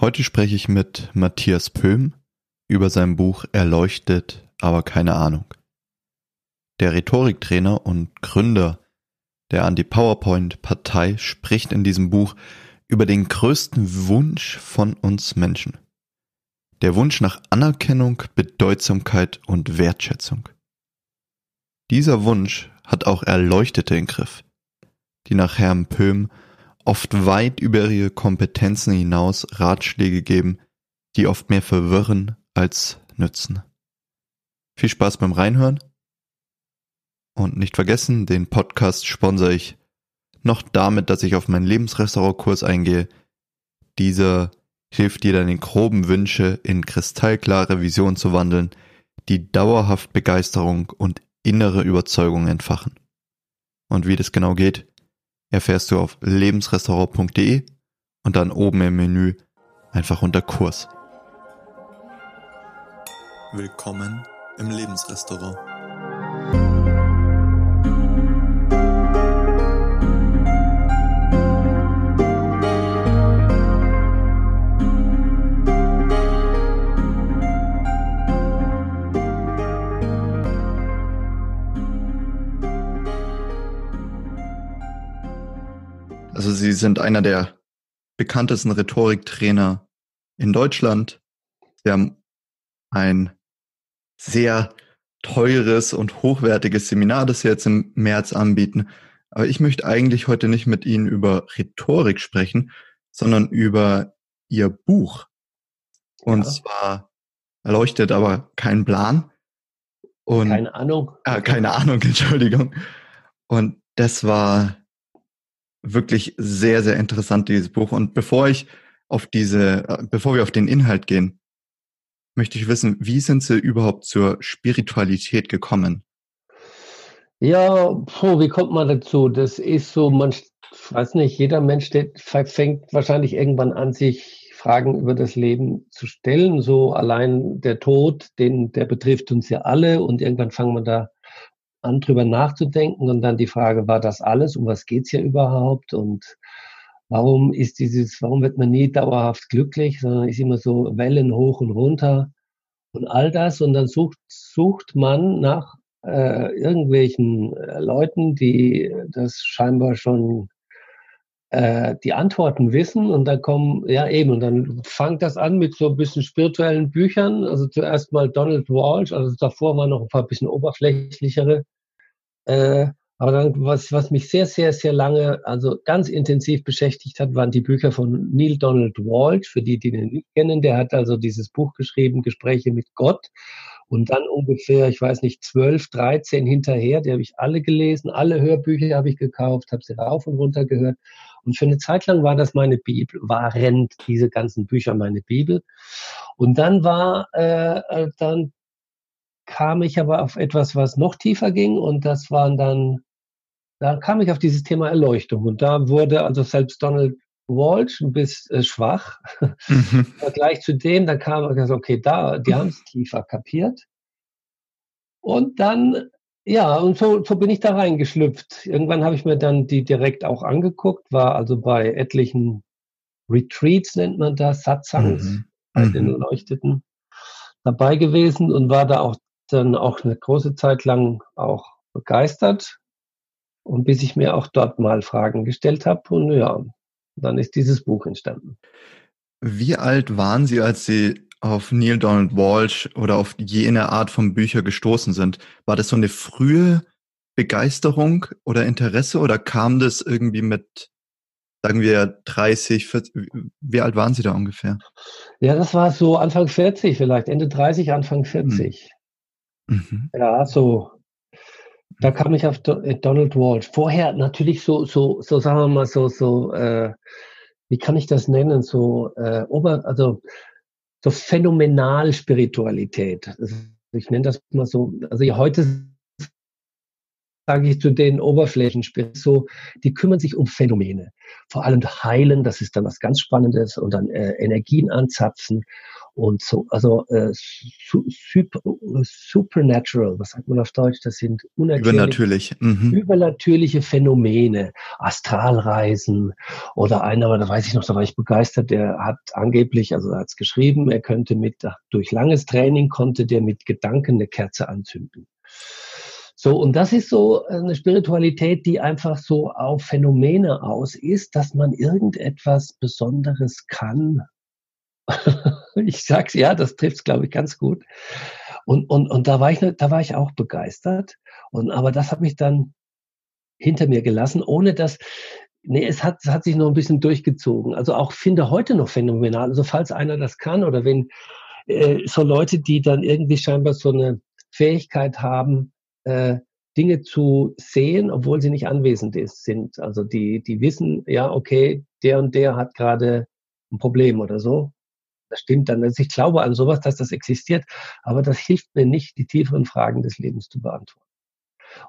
Heute spreche ich mit Matthias Pöhm über sein Buch Erleuchtet, aber keine Ahnung. Der Rhetoriktrainer und Gründer der Anti-PowerPoint-Partei spricht in diesem Buch über den größten Wunsch von uns Menschen. Der Wunsch nach Anerkennung, Bedeutsamkeit und Wertschätzung. Dieser Wunsch hat auch Erleuchtete im Griff, die nach Herrn Pöhm oft weit über ihre Kompetenzen hinaus Ratschläge geben, die oft mehr verwirren als nützen. Viel Spaß beim Reinhören und nicht vergessen, den Podcast sponsere ich noch damit, dass ich auf meinen Lebensrestaurantkurs eingehe. Dieser hilft dir deine groben Wünsche in kristallklare Visionen zu wandeln, die dauerhaft Begeisterung und innere Überzeugung entfachen. Und wie das genau geht, erfährst du auf lebensrestaurant.de und dann oben im Menü einfach unter Kurs. Willkommen im Lebensrestaurant. Sie sind einer der bekanntesten Rhetoriktrainer in Deutschland. Sie haben ein sehr teures und hochwertiges Seminar, das Sie jetzt im März anbieten. Aber ich möchte eigentlich heute nicht mit Ihnen über Rhetorik sprechen, sondern über Ihr Buch. Und ja. zwar erleuchtet aber kein Plan. Und, keine Ahnung. Äh, keine Ahnung, Entschuldigung. Und das war wirklich sehr, sehr interessant, dieses Buch. Und bevor ich auf diese, äh, bevor wir auf den Inhalt gehen, möchte ich wissen, wie sind Sie überhaupt zur Spiritualität gekommen? Ja, puh, wie kommt man dazu? Das ist so, man, weiß nicht, jeder Mensch fängt wahrscheinlich irgendwann an, sich Fragen über das Leben zu stellen. So allein der Tod, den, der betrifft uns ja alle und irgendwann fangen wir da an, drüber nachzudenken und dann die Frage, war das alles? Um was geht's hier überhaupt? Und warum ist dieses, warum wird man nie dauerhaft glücklich, sondern ist immer so Wellen hoch und runter und all das. Und dann sucht, sucht man nach äh, irgendwelchen äh, Leuten, die das scheinbar schon äh, die Antworten wissen und dann kommen, ja eben, und dann fängt das an mit so ein bisschen spirituellen Büchern. Also zuerst mal Donald Walsh, also davor waren noch ein paar bisschen oberflächlichere. Äh, aber dann, was, was mich sehr, sehr, sehr lange, also ganz intensiv beschäftigt hat, waren die Bücher von Neil Donald Walsh, für die, die ihn nicht kennen. Der hat also dieses Buch geschrieben, Gespräche mit Gott. Und dann ungefähr, ich weiß nicht, zwölf, dreizehn hinterher, die habe ich alle gelesen, alle Hörbücher habe ich gekauft, habe sie rauf und runter gehört. Und für eine Zeit lang war das meine Bibel, waren diese ganzen Bücher meine Bibel. Und dann war, äh, äh, dann kam ich aber auf etwas, was noch tiefer ging und das waren dann, da kam ich auf dieses Thema Erleuchtung und da wurde also selbst Donald Walsh ein bisschen äh, schwach mhm. im Vergleich zu dem, da kam er gesagt, okay, da, die haben es tiefer kapiert. Und dann ja, und so, so bin ich da reingeschlüpft. Irgendwann habe ich mir dann die direkt auch angeguckt, war also bei etlichen Retreats, nennt man das, Satsangs, mhm. bei den mhm. Erleuchteten dabei gewesen und war da auch dann auch eine große Zeit lang auch begeistert. Und bis ich mir auch dort mal Fragen gestellt habe und ja, dann ist dieses Buch entstanden. Wie alt waren Sie, als Sie auf Neil Donald Walsh oder auf jene Art von Bücher gestoßen sind? War das so eine frühe Begeisterung oder Interesse oder kam das irgendwie mit, sagen wir, 30, 40, wie alt waren Sie da ungefähr? Ja, das war so Anfang 40 vielleicht, Ende 30, Anfang 40. Hm. Mhm. Ja, so. Da kam ich auf äh, Donald Walsh. Vorher natürlich so, so, so sagen wir mal so, so, äh, wie kann ich das nennen? So, äh, Ober, also so phänomenal Spiritualität. Also ich nenne das mal so, also heute sage ich zu den Oberflächen, so, die kümmern sich um Phänomene. Vor allem heilen, das ist dann was ganz Spannendes und dann äh, Energien anzapfen. Und so, also äh, su super, supernatural, was sagt man auf Deutsch? Das sind übernatürlich. Mhm. übernatürliche Phänomene, Astralreisen oder einer, da weiß ich noch, da war ich begeistert, der hat angeblich, also er hat es geschrieben, er könnte mit, durch langes Training konnte der mit Gedanken eine Kerze anzünden. So, und das ist so eine Spiritualität, die einfach so auf Phänomene aus ist, dass man irgendetwas Besonderes kann. ich sag's ja, das trifft's, glaube ich, ganz gut. Und, und, und da war ich, da war ich auch begeistert. Und, aber das hat mich dann hinter mir gelassen, ohne dass, nee, es hat, es hat sich noch ein bisschen durchgezogen. Also auch finde heute noch phänomenal. Also falls einer das kann oder wenn äh, so Leute, die dann irgendwie scheinbar so eine Fähigkeit haben, äh, Dinge zu sehen, obwohl sie nicht anwesend ist, sind. Also die, die wissen, ja, okay, der und der hat gerade ein Problem oder so. Das stimmt dann. Also ich glaube an sowas, dass das existiert, aber das hilft mir nicht, die tieferen Fragen des Lebens zu beantworten.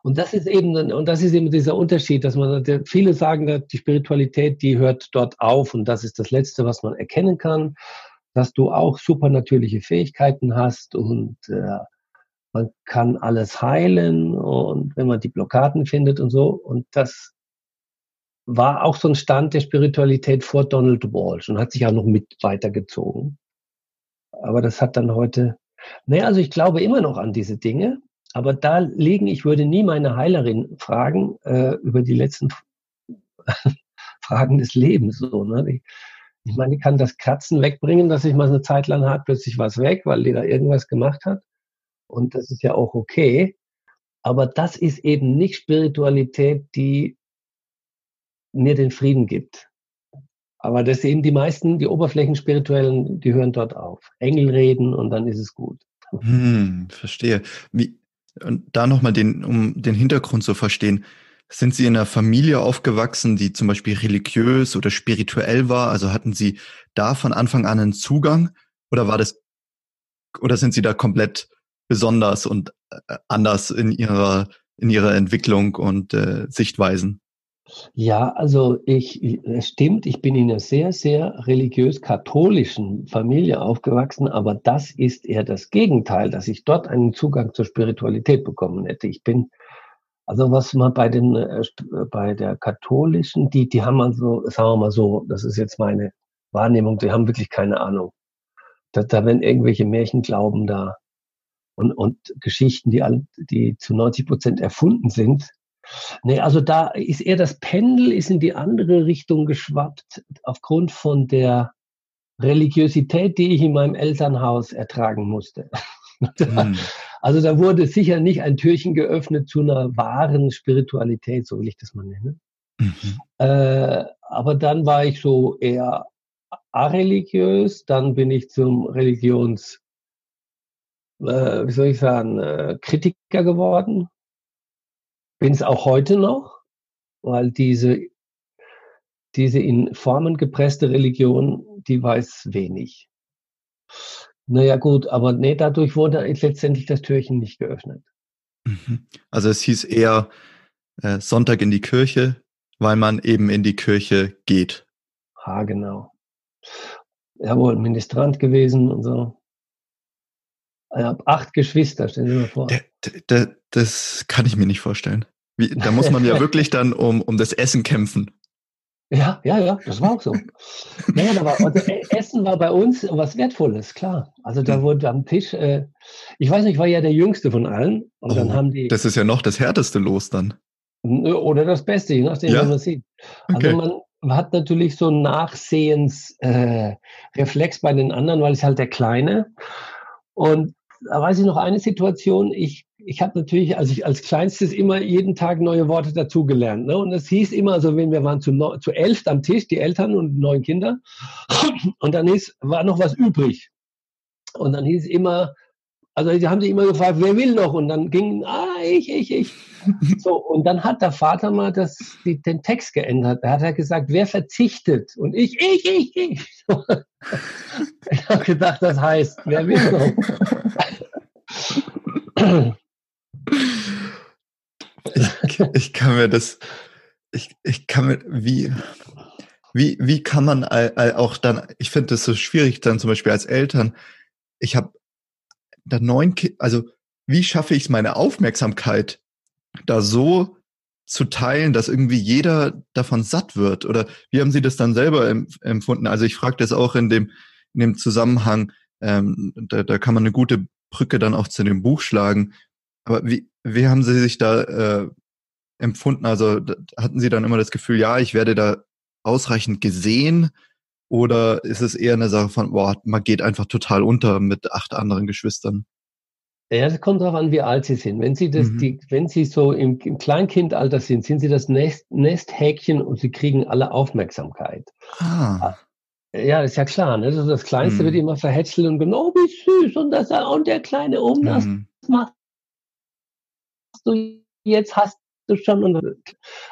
Und das ist eben, und das ist eben dieser Unterschied, dass man, viele sagen, die Spiritualität, die hört dort auf und das ist das Letzte, was man erkennen kann, dass du auch supernatürliche Fähigkeiten hast und äh, man kann alles heilen und wenn man die Blockaden findet und so. Und das war auch so ein Stand der Spiritualität vor Donald Walsh und hat sich auch noch mit weitergezogen. Aber das hat dann heute, naja, also ich glaube immer noch an diese Dinge, aber da liegen, ich würde nie meine Heilerin fragen äh, über die letzten Fragen des Lebens. So, ne? Ich, ich meine, die kann das Kratzen wegbringen, dass ich mal eine Zeit lang hat, plötzlich was weg, weil die da irgendwas gemacht hat. Und das ist ja auch okay. Aber das ist eben nicht Spiritualität, die mir den Frieden gibt. Aber das eben die meisten, die Oberflächenspirituellen, die hören dort auf. Engel reden und dann ist es gut. Hm, verstehe. Wie, und da nochmal den, um den Hintergrund zu verstehen. Sind Sie in einer Familie aufgewachsen, die zum Beispiel religiös oder spirituell war? Also hatten Sie da von Anfang an einen Zugang? Oder war das, oder sind Sie da komplett besonders und äh, anders in ihrer, in ihrer Entwicklung und äh, Sichtweisen? Ja, also ich, es stimmt, ich bin in einer sehr, sehr religiös-katholischen Familie aufgewachsen, aber das ist eher das Gegenteil, dass ich dort einen Zugang zur Spiritualität bekommen hätte. Ich bin, also was man bei den, äh, bei der katholischen, die, die haben also, sagen wir mal so, das ist jetzt meine Wahrnehmung, die haben wirklich keine Ahnung. Da, da werden irgendwelche Märchenglauben da und, und Geschichten, die, alle, die zu 90 Prozent erfunden sind. Nee, also da ist eher das Pendel ist in die andere Richtung geschwappt aufgrund von der Religiosität, die ich in meinem Elternhaus ertragen musste. Mhm. Also da wurde sicher nicht ein Türchen geöffnet zu einer wahren Spiritualität, so will ich das mal nennen. Mhm. Äh, aber dann war ich so eher areligiös, dann bin ich zum Religions äh, wie soll ich sagen, äh, Kritiker geworden. Bin es auch heute noch, weil diese, diese in Formen gepresste Religion, die weiß wenig. Naja gut, aber nee, dadurch wurde letztendlich das Türchen nicht geöffnet. Mhm. Also es hieß eher äh, Sonntag in die Kirche, weil man eben in die Kirche geht. Ha, genau. Jawohl, Ministrant gewesen und so. Ich habe acht Geschwister, stellen Sie mal vor. Der, der, das kann ich mir nicht vorstellen. Wie, da muss man ja wirklich dann um, um das Essen kämpfen. Ja, ja, ja, das war auch so. naja, da war, also e, Essen war bei uns was Wertvolles, klar. Also da hm. wurde am Tisch, äh, ich weiß nicht, ich war ja der Jüngste von allen. Und oh, dann haben die. Das ist ja noch das härteste Los dann. Oder das Beste, je nachdem, ja? wie man sieht. Also okay. man hat natürlich so einen Nachsehensreflex äh, bei den anderen, weil ich halt der Kleine. Und da weiß ich noch eine Situation. Ich, ich habe natürlich, als ich als Kleinstes immer jeden Tag neue Worte dazugelernt. Ne? Und es hieß immer, also wenn wir waren zu, zu elf am Tisch, die Eltern und neun Kinder, und dann hieß, war noch was übrig. Und dann hieß immer, also die haben sich immer gefragt, wer will noch? Und dann ging, ah, ich, ich, ich. So, und dann hat der Vater mal das, die, den Text geändert. Da hat er gesagt, wer verzichtet? Und ich, ich, ich, ich. ich habe gedacht, das heißt, wer will noch? Ich, ich kann mir das, ich, ich kann mir, wie, Wie, wie kann man auch dann, ich finde das so schwierig dann zum Beispiel als Eltern, ich habe da neun Kinder, also wie schaffe ich es, meine Aufmerksamkeit da so zu teilen, dass irgendwie jeder davon satt wird? Oder wie haben Sie das dann selber empfunden? Also ich frage das auch in dem, in dem Zusammenhang, ähm, da, da kann man eine gute Brücke dann auch zu dem Buch schlagen. Aber wie, wie haben Sie sich da äh, empfunden? Also hatten Sie dann immer das Gefühl, ja, ich werde da ausreichend gesehen? Oder ist es eher eine Sache von, boah, man geht einfach total unter mit acht anderen Geschwistern? Ja, das kommt darauf an, wie alt Sie sind. Wenn Sie das, mhm. die, wenn Sie so im, im Kleinkindalter sind, sind Sie das Nest, Nesthäkchen und Sie kriegen alle Aufmerksamkeit. Ah. Ja, ist ja klar. Ne? Also das Kleinste mhm. wird immer verhätschelt und genau, oh, wie süß und das und der kleine um, das mhm. machst du jetzt hast du schon. Und,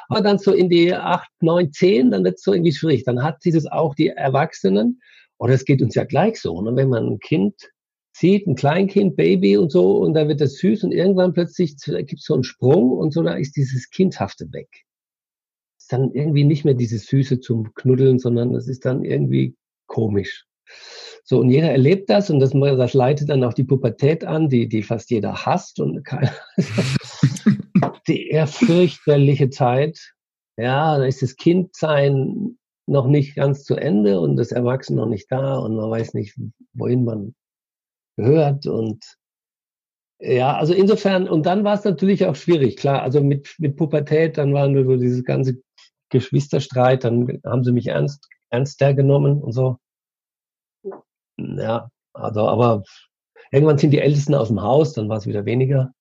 aber dann so in die acht, neun, zehn, dann wird es so irgendwie schwierig. Dann hat dieses auch die Erwachsenen, oder es geht uns ja gleich so, ne? wenn man ein Kind sieht, ein Kleinkind, Baby und so, und da wird das süß und irgendwann plötzlich gibt es so einen Sprung und so, da ist dieses Kindhafte weg. Ist dann irgendwie nicht mehr dieses Süße zum Knuddeln, sondern es ist dann irgendwie komisch. So, und jeder erlebt das und das, das leitet dann auch die Pubertät an, die, die fast jeder hasst und keiner, die eher fürchterliche Zeit. Ja, da ist das Kindsein noch nicht ganz zu Ende und das Erwachsene noch nicht da und man weiß nicht, wohin man gehört und ja, also insofern, und dann war es natürlich auch schwierig, klar, also mit, mit Pubertät, dann waren wir so dieses ganze Geschwisterstreit, dann haben sie mich ernst, ernster genommen und so. Ja, also, aber irgendwann sind die Ältesten aus dem Haus, dann war es wieder weniger.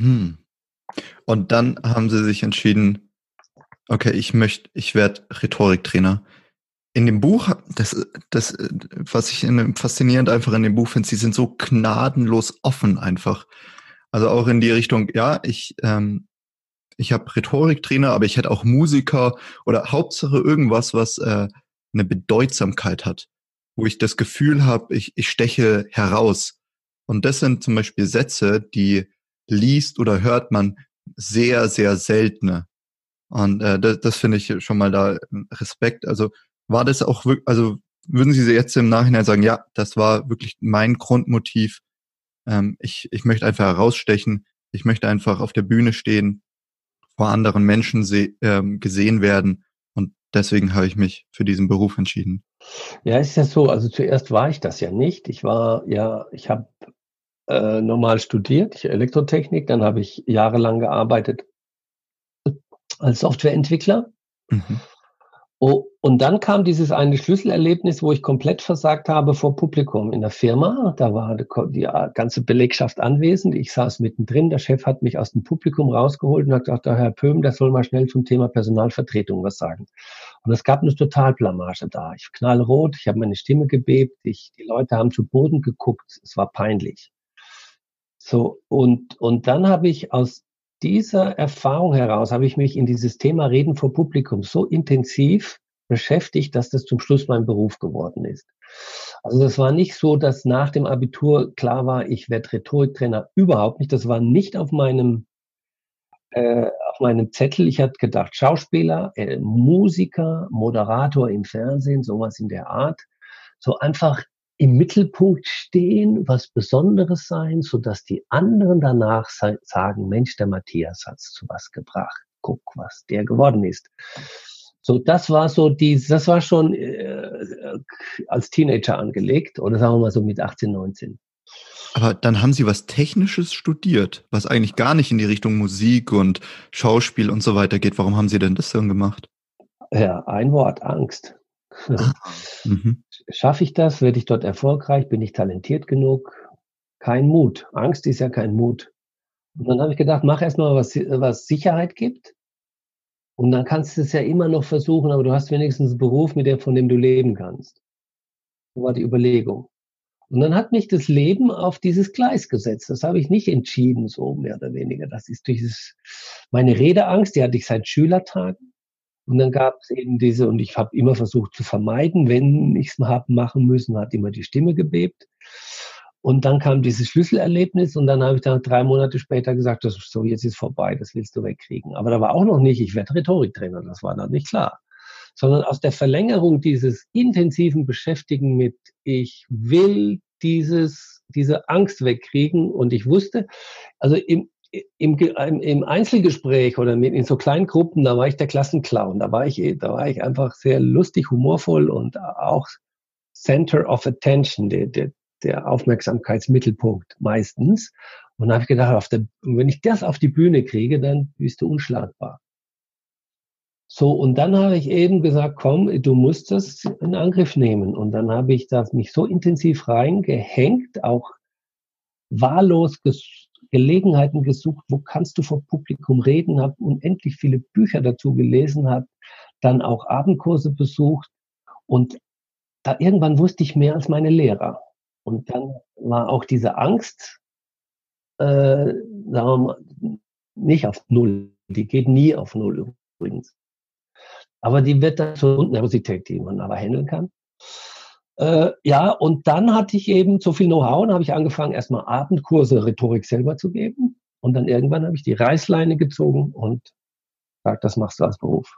Hm. Und dann haben sie sich entschieden, okay, ich möchte, ich werde Rhetoriktrainer. In dem Buch, das, das, was ich in, faszinierend einfach in dem Buch finde, sie sind so gnadenlos offen einfach. Also auch in die Richtung, ja, ich, ähm, ich habe Rhetoriktrainer, aber ich hätte auch Musiker oder Hauptsache irgendwas, was äh, eine Bedeutsamkeit hat, wo ich das Gefühl habe, ich, ich steche heraus. Und das sind zum Beispiel Sätze, die liest oder hört man sehr, sehr seltene. Und äh, das, das finde ich schon mal da Respekt. Also war das auch wirklich, also würden Sie jetzt im Nachhinein sagen, ja, das war wirklich mein Grundmotiv. Ähm, ich, ich möchte einfach herausstechen. Ich möchte einfach auf der Bühne stehen, vor anderen Menschen ähm, gesehen werden. Und deswegen habe ich mich für diesen Beruf entschieden. Ja, es ist ja so. Also zuerst war ich das ja nicht. Ich war ja, ich habe äh, normal studiert, ich Elektrotechnik, dann habe ich jahrelang gearbeitet als Softwareentwickler. Mhm. Oh, und dann kam dieses eine Schlüsselerlebnis, wo ich komplett versagt habe vor Publikum in der Firma. Da war die ganze Belegschaft anwesend. Ich saß mittendrin. Der Chef hat mich aus dem Publikum rausgeholt und hat gesagt, Herr Pöhm, der soll mal schnell zum Thema Personalvertretung was sagen. Und es gab eine Totalblamage da. Ich knallrot, ich habe meine Stimme gebebt, ich, die Leute haben zu Boden geguckt. Es war peinlich. So, und, und dann habe ich aus dieser Erfahrung heraus, habe ich mich in dieses Thema Reden vor Publikum so intensiv beschäftigt, dass das zum Schluss mein Beruf geworden ist. Also das war nicht so, dass nach dem Abitur klar war, ich werde Rhetoriktrainer. Überhaupt nicht. Das war nicht auf meinem äh, auf meinem Zettel. Ich hatte gedacht, Schauspieler, äh, Musiker, Moderator im Fernsehen, sowas in der Art. So einfach im Mittelpunkt stehen, was Besonderes sein, so dass die anderen danach sagen, Mensch, der Matthias hat's zu was gebracht. Guck, was der geworden ist. So, das war so die, das war schon äh, als Teenager angelegt oder sagen wir mal so mit 18, 19. Aber dann haben Sie was Technisches studiert, was eigentlich gar nicht in die Richtung Musik und Schauspiel und so weiter geht. Warum haben Sie denn das dann gemacht? Ja, ein Wort, Angst. Mhm. Schaffe ich das? Werde ich dort erfolgreich? Bin ich talentiert genug? Kein Mut. Angst ist ja kein Mut. Und dann habe ich gedacht, mach erstmal was, was Sicherheit gibt. Und dann kannst du es ja immer noch versuchen, aber du hast wenigstens einen Beruf, mit dem, von dem du leben kannst. So war die Überlegung. Und dann hat mich das Leben auf dieses Gleis gesetzt. Das habe ich nicht entschieden, so mehr oder weniger. Das ist dieses, meine Redeangst, die hatte ich seit Schülertagen. Und dann gab es eben diese, und ich habe immer versucht zu vermeiden, wenn ich es habe machen müssen, hat immer die Stimme gebebt. Und dann kam dieses Schlüsselerlebnis und dann habe ich dann drei Monate später gesagt, das ist so, jetzt ist vorbei, das willst du wegkriegen. Aber da war auch noch nicht, ich werde Rhetoriktrainer, das war dann nicht klar. sondern aus der Verlängerung dieses intensiven Beschäftigen mit, ich will dieses, diese Angst wegkriegen und ich wusste, also im, im, im Einzelgespräch oder in so kleinen Gruppen, da war ich der Klassenclown, da war ich, da war ich einfach sehr lustig, humorvoll und auch Center of Attention, der, der, der Aufmerksamkeitsmittelpunkt meistens. Und da habe ich gedacht, auf der, wenn ich das auf die Bühne kriege, dann bist du unschlagbar. So, und dann habe ich eben gesagt, komm, du musst das in Angriff nehmen. Und dann habe ich das mich so intensiv reingehängt, auch wahllos ges Gelegenheiten gesucht, wo kannst du vor Publikum reden, habe unendlich viele Bücher dazu gelesen, habe dann auch Abendkurse besucht und da irgendwann wusste ich mehr als meine Lehrer. Und dann war auch diese Angst, äh, sagen wir mal, nicht auf Null. Die geht nie auf Null übrigens. Aber die wird dann zur Nervosität, die man aber handeln kann. Äh, ja, und dann hatte ich eben so viel Know-how und habe ich angefangen, erstmal Abendkurse Rhetorik selber zu geben. Und dann irgendwann habe ich die Reißleine gezogen und gesagt, das machst du als Beruf.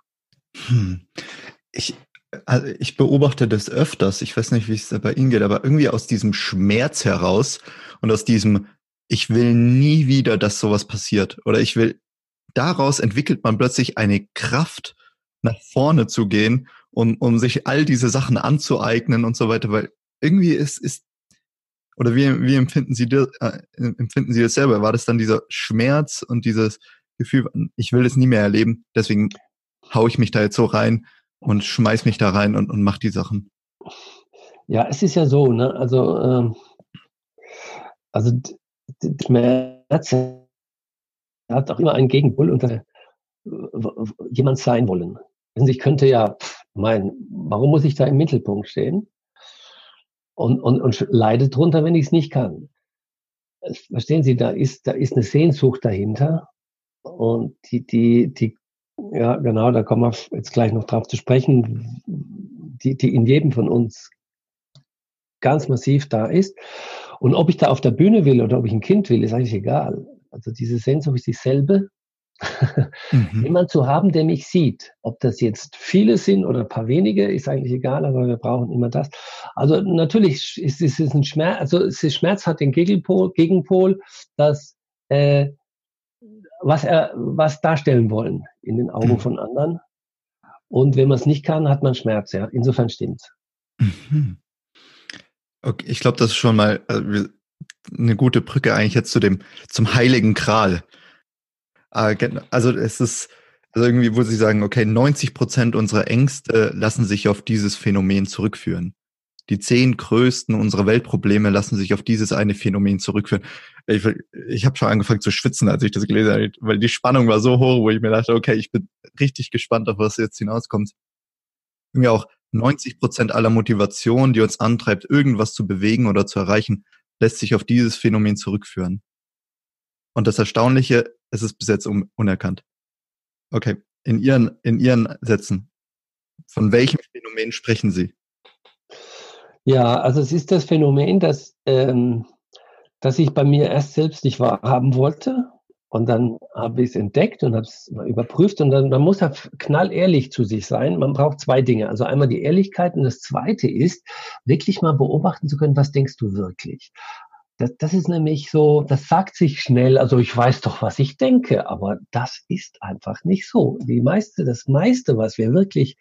Hm. Ich, also ich beobachte das öfters, ich weiß nicht, wie es bei Ihnen geht, aber irgendwie aus diesem Schmerz heraus und aus diesem, ich will nie wieder, dass sowas passiert oder ich will, daraus entwickelt man plötzlich eine Kraft, nach vorne zu gehen, um, um sich all diese Sachen anzueignen und so weiter, weil irgendwie ist, ist oder wie, wie empfinden Sie das, äh, empfinden Sie das selber? War das dann dieser Schmerz und dieses Gefühl, ich will es nie mehr erleben, deswegen hau ich mich da jetzt so rein und schmeiß mich da rein und, und mach die Sachen. Ja, es ist ja so, ne? Also, ähm, also Schmerz hat auch immer einen Gegenpol und jemand sein wollen. Ich könnte ja mein, warum muss ich da im Mittelpunkt stehen? Und, und, und leide drunter, wenn ich es nicht kann. Verstehen Sie, da ist, da ist eine Sehnsucht dahinter. Und die, die, die ja, genau, da kommen wir jetzt gleich noch drauf zu sprechen, die, die in jedem von uns ganz massiv da ist. Und ob ich da auf der Bühne will oder ob ich ein Kind will, ist eigentlich egal. Also diese Sehnsucht ist dieselbe. Mhm. Jemand zu haben, der mich sieht. Ob das jetzt viele sind oder ein paar wenige, ist eigentlich egal, aber wir brauchen immer das. Also natürlich ist es ein Schmerz, also es ist Schmerz hat den Gegenpol, Gegenpol dass äh, was er was darstellen wollen in den Augen mhm. von anderen. Und wenn man es nicht kann, hat man Schmerz, ja. Insofern stimmt's. Mhm. Okay, ich glaube, das ist schon mal äh, eine gute Brücke eigentlich jetzt zu dem, zum heiligen Kral. Äh, also es ist also irgendwie, wo sie sagen, okay, 90 Prozent unserer Ängste lassen sich auf dieses Phänomen zurückführen die zehn größten unserer Weltprobleme lassen sich auf dieses eine Phänomen zurückführen. Ich, ich habe schon angefangen zu schwitzen, als ich das gelesen habe, weil die Spannung war so hoch, wo ich mir dachte, okay, ich bin richtig gespannt, auf was jetzt hinauskommt. Irgendwie auch 90 Prozent aller Motivation, die uns antreibt, irgendwas zu bewegen oder zu erreichen, lässt sich auf dieses Phänomen zurückführen. Und das Erstaunliche, es ist bis jetzt unerkannt. Okay, in Ihren, in Ihren Sätzen, von welchem Phänomen sprechen Sie? Ja, also es ist das Phänomen, dass, ähm, dass ich bei mir erst selbst nicht wahrhaben wollte. Und dann habe ich es entdeckt und habe es überprüft. Und dann man muss ja knallehrlich zu sich sein. Man braucht zwei Dinge. Also einmal die Ehrlichkeit und das zweite ist, wirklich mal beobachten zu können, was denkst du wirklich? Das, das ist nämlich so, das sagt sich schnell, also ich weiß doch, was ich denke, aber das ist einfach nicht so. Die meiste, das meiste, was wir wirklich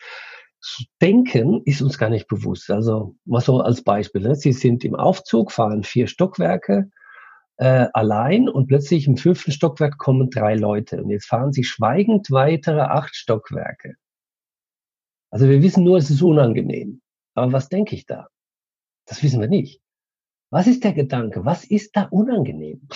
Denken ist uns gar nicht bewusst. Also mal so als Beispiel. Ne? Sie sind im Aufzug, fahren vier Stockwerke äh, allein und plötzlich im fünften Stockwerk kommen drei Leute. Und jetzt fahren sie schweigend weitere acht Stockwerke. Also wir wissen nur, es ist unangenehm. Aber was denke ich da? Das wissen wir nicht. Was ist der Gedanke? Was ist da unangenehm?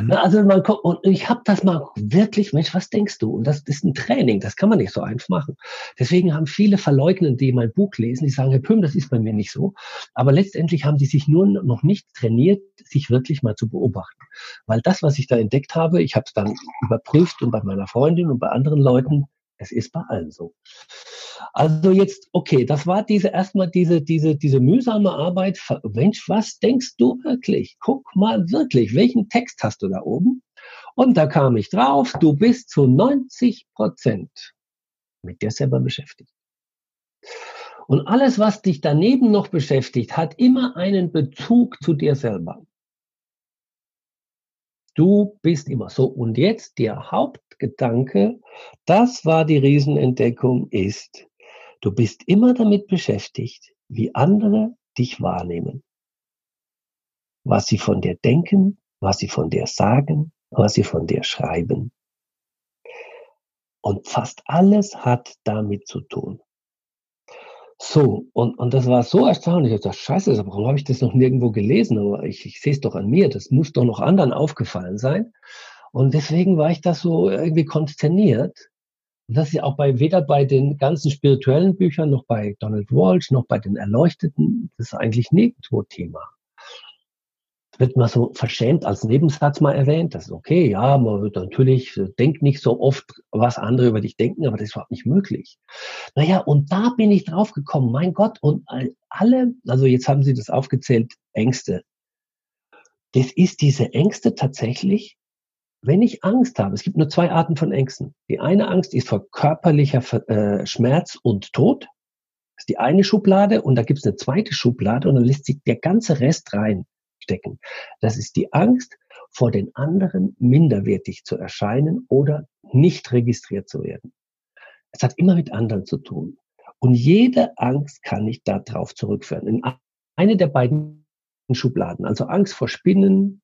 Mhm. also man kommt, und ich habe das mal wirklich, Mensch, was denkst du? Und das ist ein Training, das kann man nicht so einfach machen. Deswegen haben viele verleugnen, die mein Buch lesen, die sagen, Herr Püm, das ist bei mir nicht so. Aber letztendlich haben die sich nur noch nicht trainiert, sich wirklich mal zu beobachten. Weil das, was ich da entdeckt habe, ich habe es dann überprüft und bei meiner Freundin und bei anderen Leuten, es ist bei allen so. Also jetzt, okay, das war diese erstmal diese, diese, diese mühsame Arbeit. Mensch, was denkst du wirklich? Guck mal wirklich, welchen Text hast du da oben? Und da kam ich drauf, du bist zu 90 Prozent mit dir selber beschäftigt. Und alles, was dich daneben noch beschäftigt, hat immer einen Bezug zu dir selber. Du bist immer so. Und jetzt der Hauptgedanke, das war die Riesenentdeckung, ist, du bist immer damit beschäftigt, wie andere dich wahrnehmen. Was sie von dir denken, was sie von dir sagen, was sie von dir schreiben. Und fast alles hat damit zu tun. So, und, und das war so erstaunlich. Ich dachte, scheiße, warum habe ich das noch nirgendwo gelesen? Aber ich, ich sehe es doch an mir, das muss doch noch anderen aufgefallen sein. Und deswegen war ich da so irgendwie konsterniert. Und das ist ja auch bei, weder bei den ganzen spirituellen Büchern, noch bei Donald Walsh, noch bei den Erleuchteten, das ist eigentlich nirgendwo Thema wird mal so verschämt als Nebensatz mal erwähnt. Das ist okay, ja, man wird natürlich, denkt nicht so oft, was andere über dich denken, aber das ist überhaupt nicht möglich. Naja, und da bin ich drauf gekommen, mein Gott, und alle, also jetzt haben Sie das aufgezählt, Ängste. Das ist diese Ängste tatsächlich, wenn ich Angst habe, es gibt nur zwei Arten von Ängsten. Die eine Angst ist vor körperlicher äh, Schmerz und Tod. Das ist die eine Schublade und da gibt es eine zweite Schublade und dann lässt sich der ganze Rest rein stecken. Das ist die Angst vor den anderen minderwertig zu erscheinen oder nicht registriert zu werden. Es hat immer mit anderen zu tun. Und jede Angst kann ich darauf zurückführen. In eine der beiden Schubladen. Also Angst vor Spinnen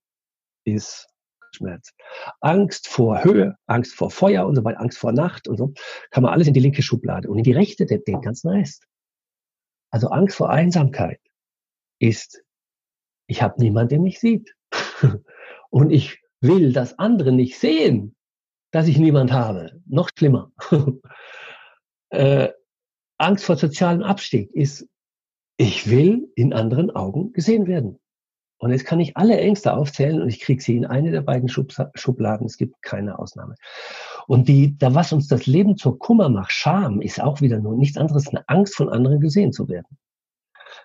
ist Schmerz. Angst vor Höhe, Angst vor Feuer und so weiter, Angst vor Nacht und so, kann man alles in die linke Schublade und in die rechte den, den ganzen Rest. Also Angst vor Einsamkeit ist ich habe niemanden, der mich sieht. Und ich will, dass andere nicht sehen, dass ich niemand habe. Noch schlimmer. äh, Angst vor sozialem Abstieg ist, ich will in anderen Augen gesehen werden. Und jetzt kann ich alle Ängste aufzählen und ich kriege sie in eine der beiden Schubladen. Es gibt keine Ausnahme. Und die, da was uns das Leben zur Kummer macht, Scham, ist auch wieder nur nichts anderes, eine Angst von anderen gesehen zu werden.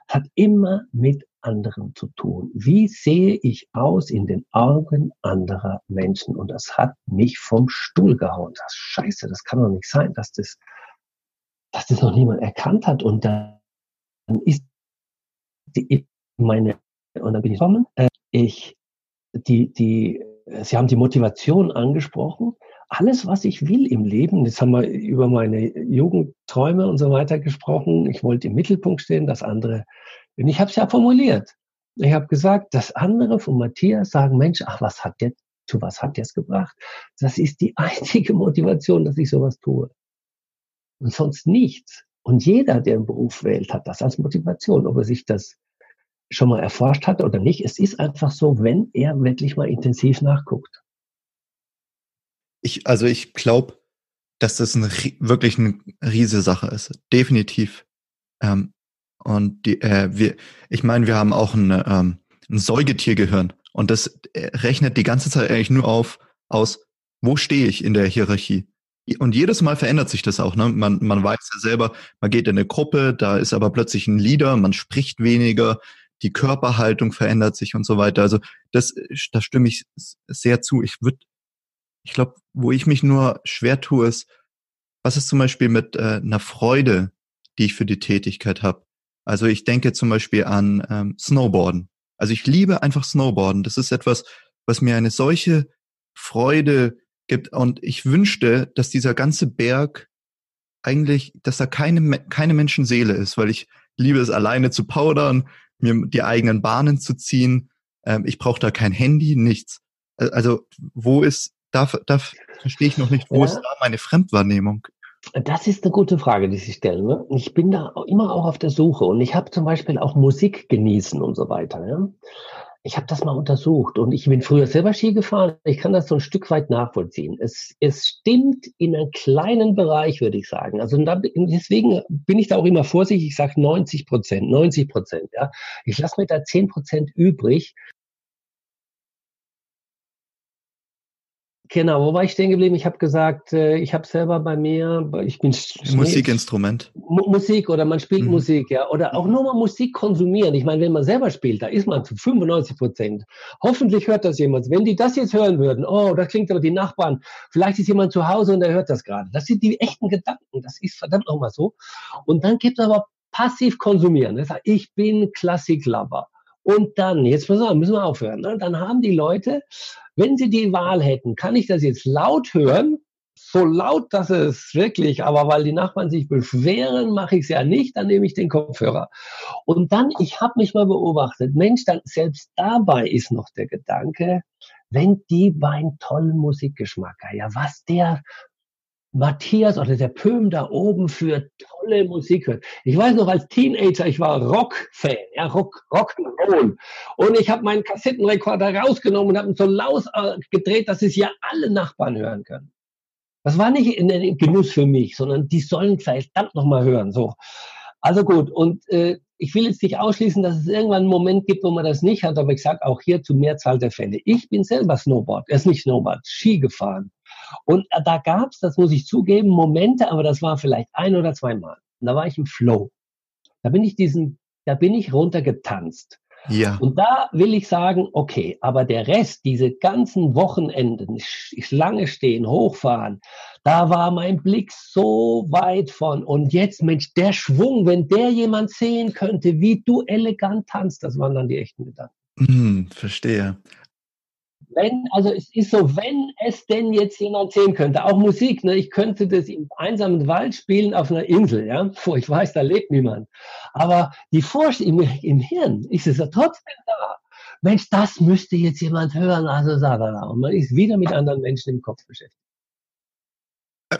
Hat immer mit anderen zu tun. Wie sehe ich aus in den Augen anderer Menschen? Und das hat mich vom Stuhl gehauen. Das Scheiße, das kann doch nicht sein, dass das, dass das noch niemand erkannt hat. Und dann ist die, meine, und dann bin ich gekommen, äh, ich, die, die, Sie haben die Motivation angesprochen. Alles, was ich will im Leben, jetzt haben wir über meine Jugendträume und so weiter gesprochen. Ich wollte im Mittelpunkt stehen, das andere und ich habe es ja formuliert. Ich habe gesagt, das andere von Matthias sagen, Mensch, ach, was hat der, zu was hat der es gebracht? Das ist die einzige Motivation, dass ich sowas tue. Und sonst nichts. Und jeder, der einen Beruf wählt, hat das als Motivation, ob er sich das schon mal erforscht hat oder nicht. Es ist einfach so, wenn er wirklich mal intensiv nachguckt. Ich, also ich glaube, dass das eine, wirklich eine riesige Sache ist. Definitiv. Ähm, und die, äh, wir, ich meine, wir haben auch ein, ähm, ein Säugetiergehirn und das äh, rechnet die ganze Zeit eigentlich nur auf aus, wo stehe ich in der Hierarchie? Und jedes Mal verändert sich das auch. Ne? Man, man weiß ja selber, man geht in eine Gruppe, da ist aber plötzlich ein Leader, man spricht weniger, die Körperhaltung verändert sich und so weiter. Also das, da stimme ich sehr zu. Ich würde, ich glaube, wo ich mich nur schwer tue, ist, was ist zum Beispiel mit äh, einer Freude, die ich für die Tätigkeit habe? Also ich denke zum Beispiel an ähm, Snowboarden. Also ich liebe einfach Snowboarden. Das ist etwas, was mir eine solche Freude gibt. Und ich wünschte, dass dieser ganze Berg eigentlich, dass da keine, keine Menschenseele ist, weil ich liebe es alleine zu powdern, mir die eigenen Bahnen zu ziehen. Ähm, ich brauche da kein Handy, nichts. Also wo ist, da, da verstehe ich noch nicht, wo ja. ist da meine Fremdwahrnehmung? Das ist eine gute Frage, die Sie stellen. Ne? Ich bin da immer auch auf der Suche und ich habe zum Beispiel auch Musik genießen und so weiter. Ich habe das mal untersucht und ich bin früher selber Ski gefahren. Ich kann das so ein Stück weit nachvollziehen. Es, es stimmt in einem kleinen Bereich, würde ich sagen. Also da, deswegen bin ich da auch immer vorsichtig. Ich sage 90 Prozent, 90 Prozent. Ja? Ich lasse mir da 10 Prozent übrig, Genau, wo war ich stehen geblieben? Ich habe gesagt, äh, ich habe selber bei mir, ich bin Musikinstrument. Musik oder man spielt mhm. Musik, ja. Oder auch nur mal Musik konsumieren. Ich meine, wenn man selber spielt, da ist man zu 95 Prozent. Hoffentlich hört das jemand. Wenn die das jetzt hören würden, oh, das klingt aber die Nachbarn, vielleicht ist jemand zu Hause und der hört das gerade. Das sind die echten Gedanken. Das ist verdammt nochmal so. Und dann gibt es aber passiv konsumieren. Das heißt, ich bin Klassiklover. Und dann, jetzt müssen wir aufhören, ne? dann haben die Leute, wenn sie die Wahl hätten, kann ich das jetzt laut hören so laut, dass es wirklich, aber weil die Nachbarn sich beschweren, mache ich es ja nicht, dann nehme ich den Kopfhörer. Und dann, ich habe mich mal beobachtet, Mensch, dann selbst dabei ist noch der Gedanke, wenn die beiden tollen Musikgeschmack, ja, was der Matthias oder der Pöhm da oben für tolle Musik hört. Ich weiß noch, als Teenager, ich war Rock-Fan, ja, Rock, Rock'n'Roll. Und ich habe meinen Kassettenrekorder rausgenommen und habe ihn so laut äh, gedreht, dass es ja alle Nachbarn hören können. Das war nicht ein Genuss für mich, sondern die sollen verdammt nochmal hören. So. Also gut, und äh, ich will jetzt nicht ausschließen, dass es irgendwann einen Moment gibt, wo man das nicht hat, aber ich sage auch hier zu Mehrzahl der Fälle. Ich bin selber Snowboard, er ist nicht Snowboard, Ski gefahren. Und äh, da gab es, das muss ich zugeben, Momente, aber das war vielleicht ein oder zweimal. Und da war ich im Flow. Da bin ich diesen, da bin ich runtergetanzt. Ja. Und da will ich sagen, okay, aber der Rest, diese ganzen Wochenenden, lange stehen, hochfahren, da war mein Blick so weit von. Und jetzt, Mensch, der Schwung, wenn der jemand sehen könnte, wie du elegant tanzt, das waren dann die echten Gedanken. Hm, verstehe wenn, also es ist so, wenn es denn jetzt jemand sehen könnte, auch Musik, ne, ich könnte das im einsamen Wald spielen auf einer Insel, ja, wo ich weiß, da lebt niemand. Aber die Vorstellung im, im Hirn ist es ja trotzdem da. Mensch, das müsste jetzt jemand hören, also da. Und man ist wieder mit anderen Menschen im Kopf beschäftigt.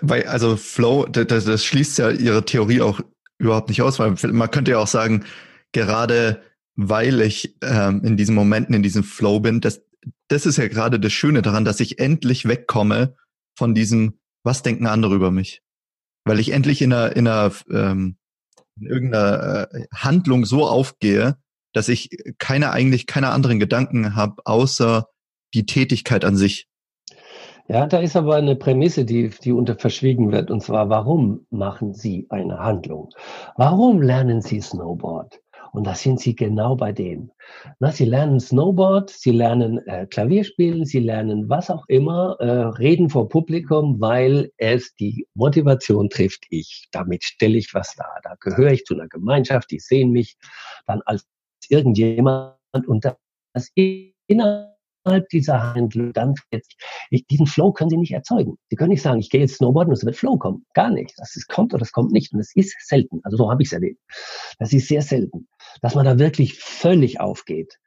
Weil, also Flow, das, das schließt ja ihre Theorie auch überhaupt nicht aus, weil man könnte ja auch sagen, gerade weil ich ähm, in diesen Momenten, in diesem Flow bin, das, das ist ja gerade das Schöne daran, dass ich endlich wegkomme von diesem, was denken andere über mich? Weil ich endlich in einer, in einer ähm, in irgendeiner äh, Handlung so aufgehe, dass ich keine eigentlich keine anderen Gedanken habe, außer die Tätigkeit an sich. Ja, da ist aber eine Prämisse, die, die unter verschwiegen wird, und zwar, warum machen Sie eine Handlung? Warum lernen Sie Snowboard? Und da sind sie genau bei dem. Na, sie lernen Snowboard, sie lernen äh, Klavier spielen, sie lernen was auch immer, äh, reden vor Publikum, weil es die Motivation trifft ich. Damit stelle ich was dar. Da gehöre ich zu einer Gemeinschaft, die sehen mich dann als irgendjemand und das innerhalb dieser Handlung dann jetzt, ich, diesen Flow können Sie nicht erzeugen. Sie können nicht sagen, ich gehe jetzt Snowboarden und es wird Flow kommen. Gar nicht. Das ist, kommt oder das kommt nicht. Und es ist selten. Also so habe ich es erlebt. Das ist sehr selten, dass man da wirklich völlig aufgeht.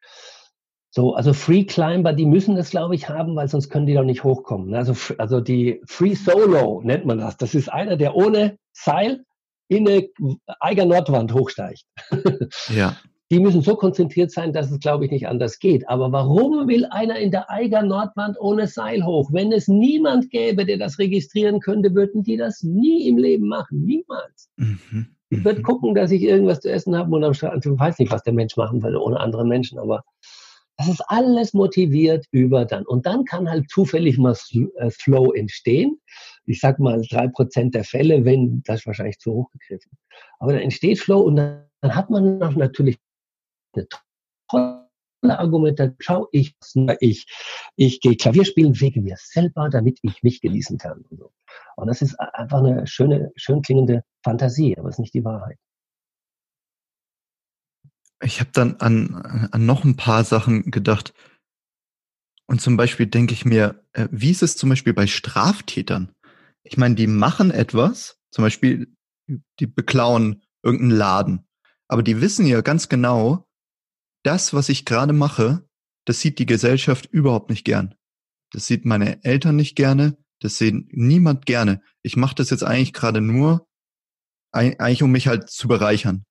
So, also Free Climber, die müssen das, glaube ich, haben, weil sonst können die doch nicht hochkommen. Also, also die Free Solo nennt man das. Das ist einer, der ohne Seil in eine Eiger Nordwand hochsteigt. Ja die müssen so konzentriert sein, dass es, glaube ich, nicht anders geht. Aber warum will einer in der Eiger Nordwand ohne Seil hoch? Wenn es niemand gäbe, der das registrieren könnte, würden die das nie im Leben machen. Niemals. Mhm. Ich würde mhm. gucken, dass ich irgendwas zu essen habe und am Strand, ich weiß nicht, was der Mensch machen würde ohne andere Menschen, aber das ist alles motiviert über dann. Und dann kann halt zufällig mal äh, Flow entstehen. Ich sag mal drei Prozent der Fälle, wenn das wahrscheinlich zu hoch gegriffen. Aber dann entsteht Flow und dann, dann hat man natürlich eine tolle Argumente. Schau, ich, ich, ich gehe Klavier spielen wegen mir selber, damit ich mich genießen kann. Und, so. und das ist einfach eine schöne, schön klingende Fantasie, aber es ist nicht die Wahrheit. Ich habe dann an, an noch ein paar Sachen gedacht. Und zum Beispiel denke ich mir, äh, wie ist es zum Beispiel bei Straftätern? Ich meine, die machen etwas, zum Beispiel, die beklauen irgendeinen Laden. Aber die wissen ja ganz genau, das, was ich gerade mache, das sieht die Gesellschaft überhaupt nicht gern. Das sieht meine Eltern nicht gerne, das sehen niemand gerne. Ich mache das jetzt eigentlich gerade nur, eigentlich um mich halt zu bereichern.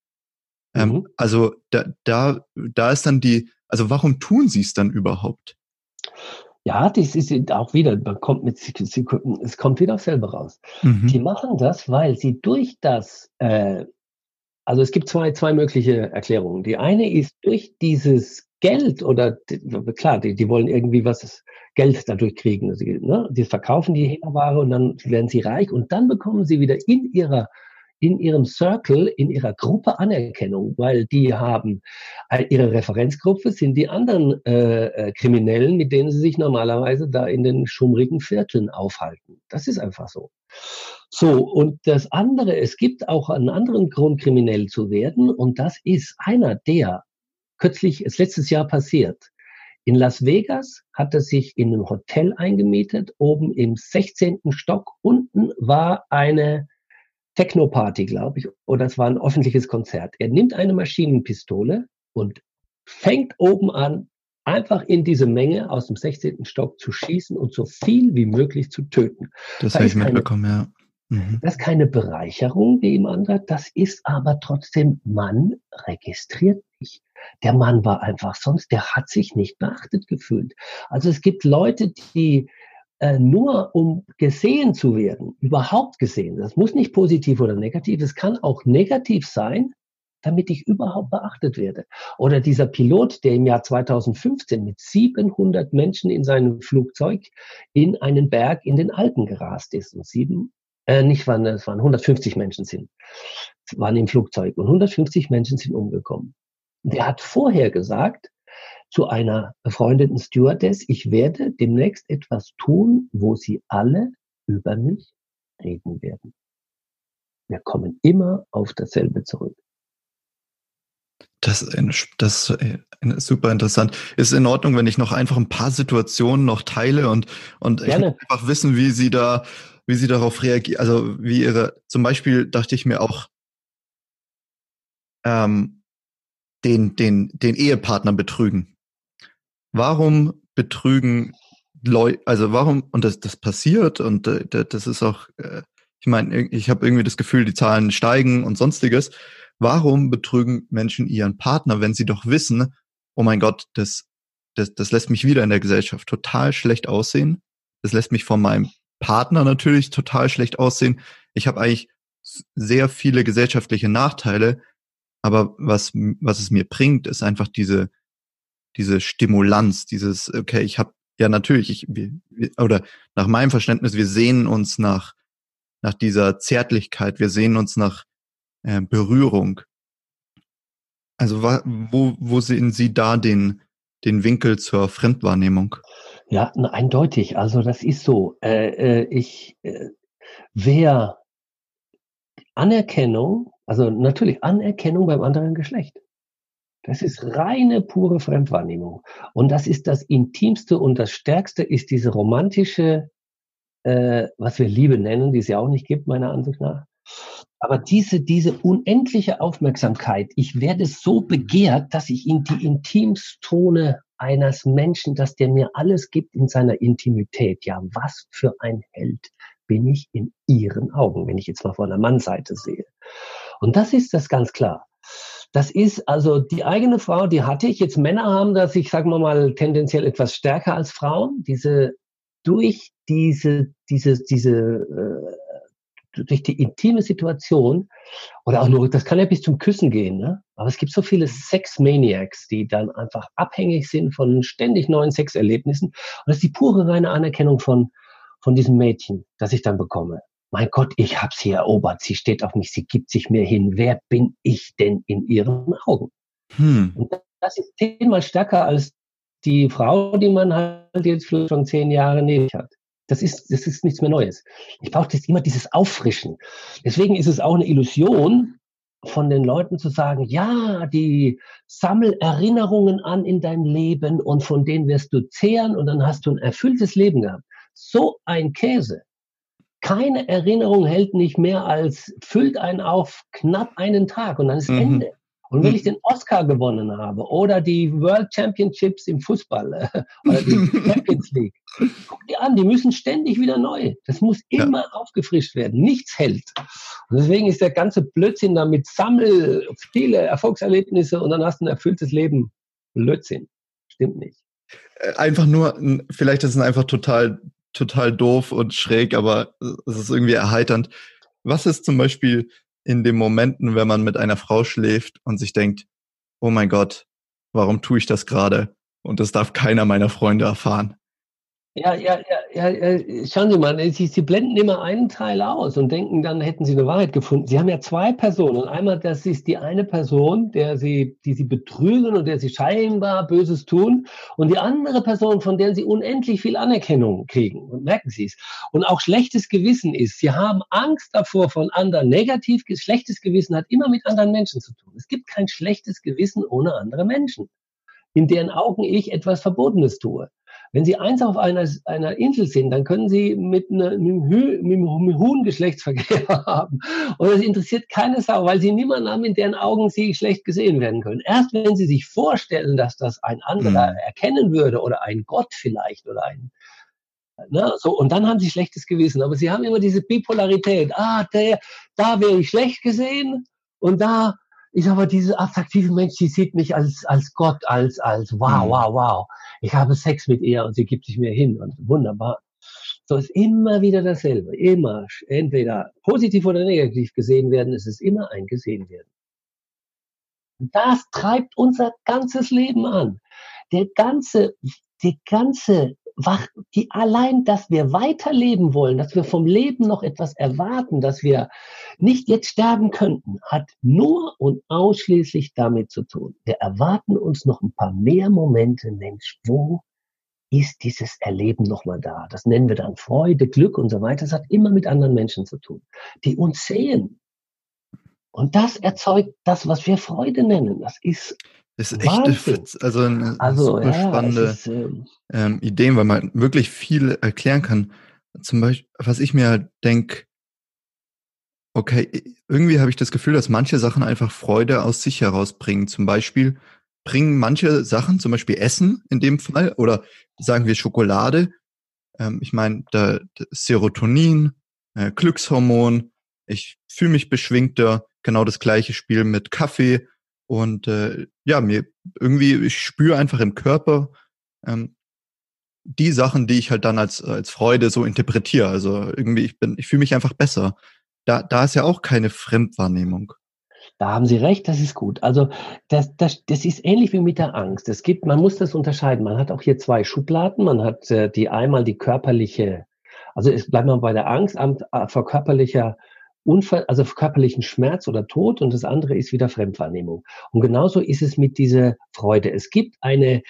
Ähm, mhm. Ähm, also da, da, da ist dann die, also warum tun sie es dann überhaupt? Ja, das ist auch wieder, man kommt mit, es kommt wieder selber raus. Mhm. Die machen das, weil sie durch das äh, also es gibt zwei, zwei mögliche Erklärungen. Die eine ist durch dieses Geld oder klar, die, die wollen irgendwie was Geld dadurch kriegen. Sie, ne? die verkaufen die Ware und dann werden sie reich und dann bekommen sie wieder in ihrer in ihrem Circle, in ihrer Gruppe Anerkennung, weil die haben ihre Referenzgruppe sind die anderen äh, äh, Kriminellen, mit denen sie sich normalerweise da in den schummrigen Vierteln aufhalten. Das ist einfach so. So, und das andere, es gibt auch einen anderen Grund, kriminell zu werden, und das ist einer, der kürzlich, ist letztes Jahr passiert. In Las Vegas hat er sich in einem Hotel eingemietet, oben im 16. Stock. Unten war eine Techno-Party, glaube ich, oder es war ein öffentliches Konzert. Er nimmt eine Maschinenpistole und fängt oben an, einfach in diese Menge aus dem 16. Stock zu schießen und so viel wie möglich zu töten. Das, das habe ich mitbekommen, ja. Mhm. Das ist keine Bereicherung wie im anderen, das ist aber trotzdem, man registriert nicht. Der Mann war einfach sonst, der hat sich nicht beachtet gefühlt. Also es gibt Leute, die äh, nur um gesehen zu werden, überhaupt gesehen, das muss nicht positiv oder negativ, es kann auch negativ sein, damit ich überhaupt beachtet werde. Oder dieser Pilot, der im Jahr 2015 mit 700 Menschen in seinem Flugzeug in einen Berg in den Alpen gerast ist und sieben, äh, nicht waren, es waren 150 Menschen sind, waren im Flugzeug und 150 Menschen sind umgekommen. Der hat vorher gesagt zu einer befreundeten Stewardess, ich werde demnächst etwas tun, wo sie alle über mich reden werden. Wir kommen immer auf dasselbe zurück. Das ist, das ist super interessant. Ist in Ordnung, wenn ich noch einfach ein paar Situationen noch teile und, und einfach wissen, wie Sie da, wie Sie darauf reagieren. Also wie Ihre, zum Beispiel dachte ich mir auch, ähm, den, den, den Ehepartner betrügen. Warum betrügen Leute, also warum, und das, das passiert und äh, das ist auch, äh, ich meine, ich habe irgendwie das Gefühl, die Zahlen steigen und sonstiges. Warum betrügen Menschen ihren Partner, wenn sie doch wissen, oh mein Gott, das, das, das lässt mich wieder in der Gesellschaft total schlecht aussehen. Das lässt mich von meinem Partner natürlich total schlecht aussehen. Ich habe eigentlich sehr viele gesellschaftliche Nachteile, aber was, was es mir bringt, ist einfach diese, diese Stimulanz, dieses, okay, ich habe, ja natürlich, ich, wir, oder nach meinem Verständnis, wir sehen uns nach, nach dieser Zärtlichkeit, wir sehen uns nach äh, Berührung. Also wo, wo sehen Sie da den, den Winkel zur Fremdwahrnehmung? Ja, eindeutig. Also das ist so. Äh, äh, ich, äh, wer Anerkennung also natürlich Anerkennung beim anderen Geschlecht. Das ist reine, pure Fremdwahrnehmung. Und das ist das Intimste und das Stärkste ist diese romantische, äh, was wir Liebe nennen, die es ja auch nicht gibt, meiner Ansicht nach. Aber diese, diese unendliche Aufmerksamkeit, ich werde so begehrt, dass ich in die Intimstone eines Menschen, dass der mir alles gibt in seiner Intimität. Ja, was für ein Held bin ich in ihren Augen, wenn ich jetzt mal von der Mannseite sehe. Und das ist das ganz klar. Das ist also die eigene Frau, die hatte ich. Jetzt Männer haben das, ich sage mal, tendenziell etwas stärker als Frauen. Diese durch diese, diese, diese, äh, durch die intime Situation oder auch nur, das kann ja bis zum Küssen gehen, ne? Aber es gibt so viele Sex-Maniacs, die dann einfach abhängig sind von ständig neuen Sexerlebnissen. Und das ist die pure reine Anerkennung von, von diesem Mädchen, das ich dann bekomme mein Gott, ich habe sie erobert, sie steht auf mich, sie gibt sich mir hin. Wer bin ich denn in ihren Augen? Hm. Und das ist zehnmal stärker als die Frau, die man halt jetzt schon zehn Jahre neben hat. Das ist, das ist nichts mehr Neues. Ich brauche jetzt immer dieses Auffrischen. Deswegen ist es auch eine Illusion, von den Leuten zu sagen, ja, die sammel Erinnerungen an in deinem Leben und von denen wirst du zehren und dann hast du ein erfülltes Leben gehabt. So ein Käse keine Erinnerung hält nicht mehr als, füllt einen auf knapp einen Tag und dann ist mhm. Ende. Und wenn mhm. ich den Oscar gewonnen habe oder die World Championships im Fußball äh, oder die Champions League, guck die an, die müssen ständig wieder neu. Das muss immer ja. aufgefrischt werden. Nichts hält. Und deswegen ist der ganze Blödsinn damit, sammel viele Erfolgserlebnisse und dann hast du ein erfülltes Leben. Blödsinn. Stimmt nicht. Äh, einfach nur, vielleicht ist es einfach total total doof und schräg, aber es ist irgendwie erheiternd. Was ist zum Beispiel in den Momenten, wenn man mit einer Frau schläft und sich denkt, oh mein Gott, warum tue ich das gerade? Und das darf keiner meiner Freunde erfahren. Ja, ja, ja, ja, schauen Sie mal, Sie, Sie blenden immer einen Teil aus und denken, dann hätten Sie eine Wahrheit gefunden. Sie haben ja zwei Personen. Einmal, das ist die eine Person, der Sie, die Sie betrügen und der Sie scheinbar Böses tun. Und die andere Person, von der Sie unendlich viel Anerkennung kriegen. Und merken Sie es. Und auch schlechtes Gewissen ist. Sie haben Angst davor von anderen. Negativ, schlechtes Gewissen hat immer mit anderen Menschen zu tun. Es gibt kein schlechtes Gewissen ohne andere Menschen, in deren Augen ich etwas Verbotenes tue. Wenn Sie eins auf einer, einer Insel sind, dann können Sie mit, eine, mit, einem hohen Geschlechtsverkehr haben. Und das interessiert keine Sau, weil Sie niemanden haben, in deren Augen Sie schlecht gesehen werden können. Erst wenn Sie sich vorstellen, dass das ein anderer mhm. erkennen würde oder ein Gott vielleicht oder ein Ne, so, und dann haben sie schlechtes Gewissen. Aber sie haben immer diese Bipolarität. Ah, der, da wäre ich schlecht gesehen und da ist aber diese attraktive Mensch, die sieht mich als, als Gott, als, als wow, mhm. wow, wow. Ich habe Sex mit ihr und sie gibt sich mir hin und wunderbar. So ist immer wieder dasselbe. Immer, entweder positiv oder negativ gesehen werden, es ist immer ein gesehen werden. Das treibt unser ganzes Leben an. Der ganze, die ganze wach, die allein, dass wir weiterleben wollen, dass wir vom Leben noch etwas erwarten, dass wir nicht jetzt sterben könnten, hat nur und ausschließlich damit zu tun. Wir erwarten uns noch ein paar mehr Momente, Mensch, wo ist dieses Erleben nochmal da? Das nennen wir dann Freude, Glück und so weiter. Das hat immer mit anderen Menschen zu tun, die uns sehen. Und das erzeugt das, was wir Freude nennen. Das ist das ist echt also eine also, super ja, spannende ist, ähm, ähm, Ideen, weil man wirklich viel erklären kann. Zum Beispiel, was ich mir denke, okay, irgendwie habe ich das Gefühl, dass manche Sachen einfach Freude aus sich herausbringen. Zum Beispiel bringen manche Sachen, zum Beispiel Essen in dem Fall, oder sagen wir Schokolade. Ähm, ich meine, da, da Serotonin, äh, Glückshormon, ich fühle mich beschwingter, genau das gleiche Spiel mit Kaffee und äh, ja, mir irgendwie, ich spüre einfach im Körper ähm, die Sachen, die ich halt dann als, als Freude so interpretiere. Also irgendwie, ich bin, ich fühle mich einfach besser. Da, da ist ja auch keine Fremdwahrnehmung. Da haben Sie recht, das ist gut. Also das, das, das ist ähnlich wie mit der Angst. Es gibt, man muss das unterscheiden. Man hat auch hier zwei Schubladen. Man hat äh, die einmal die körperliche, also es bleibt man bei der Angst, äh, vor körperlicher Unfall, also körperlichen Schmerz oder Tod und das andere ist wieder Fremdwahrnehmung. Und genauso ist es mit dieser Freude. Es gibt eine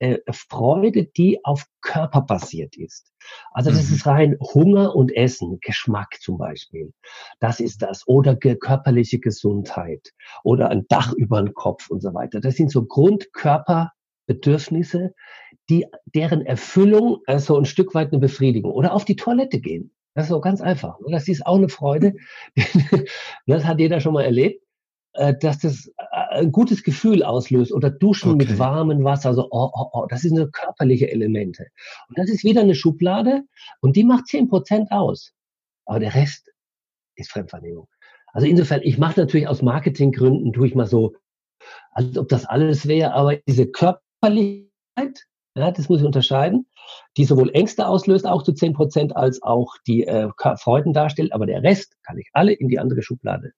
äh, Freude, die auf Körper basiert ist. Also das mhm. ist rein Hunger und Essen, Geschmack zum Beispiel. Das ist das. Oder ge körperliche Gesundheit oder ein Dach über den Kopf und so weiter. Das sind so Grundkörperbedürfnisse, die, deren Erfüllung also ein Stück weit eine Befriedigung oder auf die Toilette gehen. Das ist auch ganz einfach. Ne? Das ist auch eine Freude. das hat jeder schon mal erlebt, äh, dass das äh, ein gutes Gefühl auslöst oder Duschen okay. mit warmem Wasser. Also, oh, oh, oh, das sind so körperliche Elemente. Und das ist wieder eine Schublade und die macht zehn Prozent aus. Aber der Rest ist Fremdvernehmung. Also insofern, ich mache natürlich aus Marketinggründen, tue ich mal so, als ob das alles wäre, aber diese Körperlichkeit, ja, das muss ich unterscheiden die sowohl Ängste auslöst, auch zu 10 Prozent, als auch die äh, Freuden darstellt. Aber der Rest kann ich alle in die andere Schublade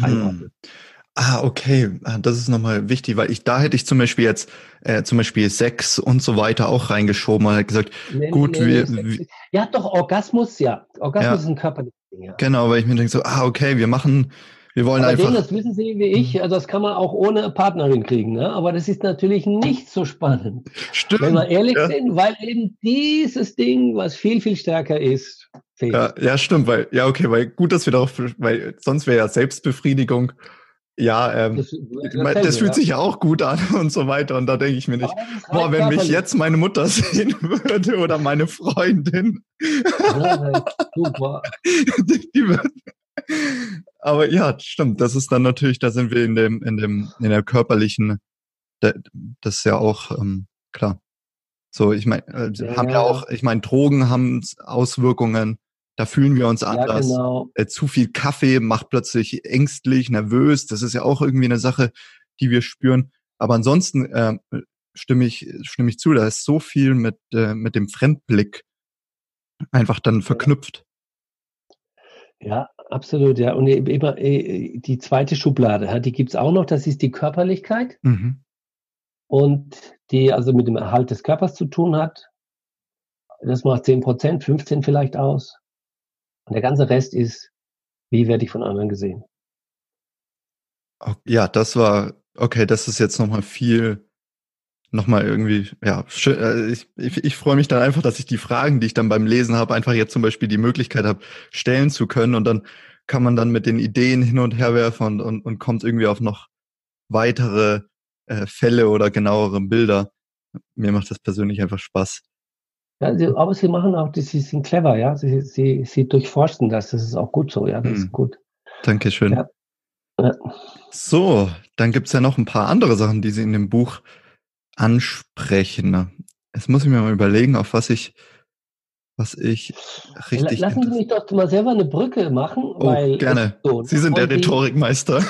einordnen. Hm. Ah, okay. Ah, das ist nochmal wichtig, weil ich da hätte ich zum Beispiel jetzt äh, zum Beispiel Sex und so weiter auch reingeschoben und gesagt, nee, gut, nee, wir, wir, ja doch Orgasmus, ja, Orgasmus ja, ist ein körperliches Ding. Ja. Genau, weil ich mir denke so, ah, okay, wir machen wir wollen aber einfach. Den, das wissen Sie wie ich, also das kann man auch ohne Partnerin kriegen, ne? aber das ist natürlich nicht so spannend. Stimmt. Wenn wir ehrlich ja. sind, weil eben dieses Ding, was viel, viel stärker ist, fehlt. Ja, ja, stimmt, weil, ja, okay, weil gut, dass wir darauf, weil sonst wäre ja Selbstbefriedigung. Ja, ähm, das, das, das fühlt ja. sich ja auch gut an und so weiter. Und da denke ich mir nicht, boah, wenn mich jetzt meine Mutter sehen würde oder meine Freundin. Ja, super. die, die würden, aber ja, stimmt. Das ist dann natürlich, da sind wir in dem, in dem, in der körperlichen, das ist ja auch ähm, klar. So, ich meine, äh, ja, haben ja auch, ich meine, Drogen haben Auswirkungen. Da fühlen wir uns anders. Ja, genau. äh, zu viel Kaffee macht plötzlich ängstlich, nervös. Das ist ja auch irgendwie eine Sache, die wir spüren. Aber ansonsten äh, stimme ich stimme ich zu. Da ist so viel mit äh, mit dem Fremdblick einfach dann verknüpft. Ja, absolut, ja. Und immer äh, die zweite Schublade, die gibt es auch noch, das ist die Körperlichkeit. Mhm. Und die also mit dem Erhalt des Körpers zu tun hat. Das macht 10 Prozent, 15 vielleicht aus. Und der ganze Rest ist, wie werde ich von anderen gesehen? Ja, das war, okay, das ist jetzt nochmal viel, nochmal irgendwie, ja, äh, ich, ich, ich freue mich dann einfach, dass ich die Fragen, die ich dann beim Lesen habe, einfach jetzt zum Beispiel die Möglichkeit habe, stellen zu können und dann kann man dann mit den Ideen hin und her werfen und, und, und kommt irgendwie auf noch weitere äh, Fälle oder genauere Bilder. Mir macht das persönlich einfach Spaß. Ja, sie, aber sie machen auch, sie sind clever, ja. Sie, sie, sie durchforsten das. Das ist auch gut so, ja. Das hm. ist gut. Dankeschön. Ja. Ja. So, dann gibt es ja noch ein paar andere Sachen, die Sie in dem Buch ansprechen. Jetzt muss ich mir mal überlegen, auf was ich, was ich richtig. Lassen Sie mich doch mal selber eine Brücke machen, oh, weil. Gerne. So, Sie sind der Rhetorikmeister.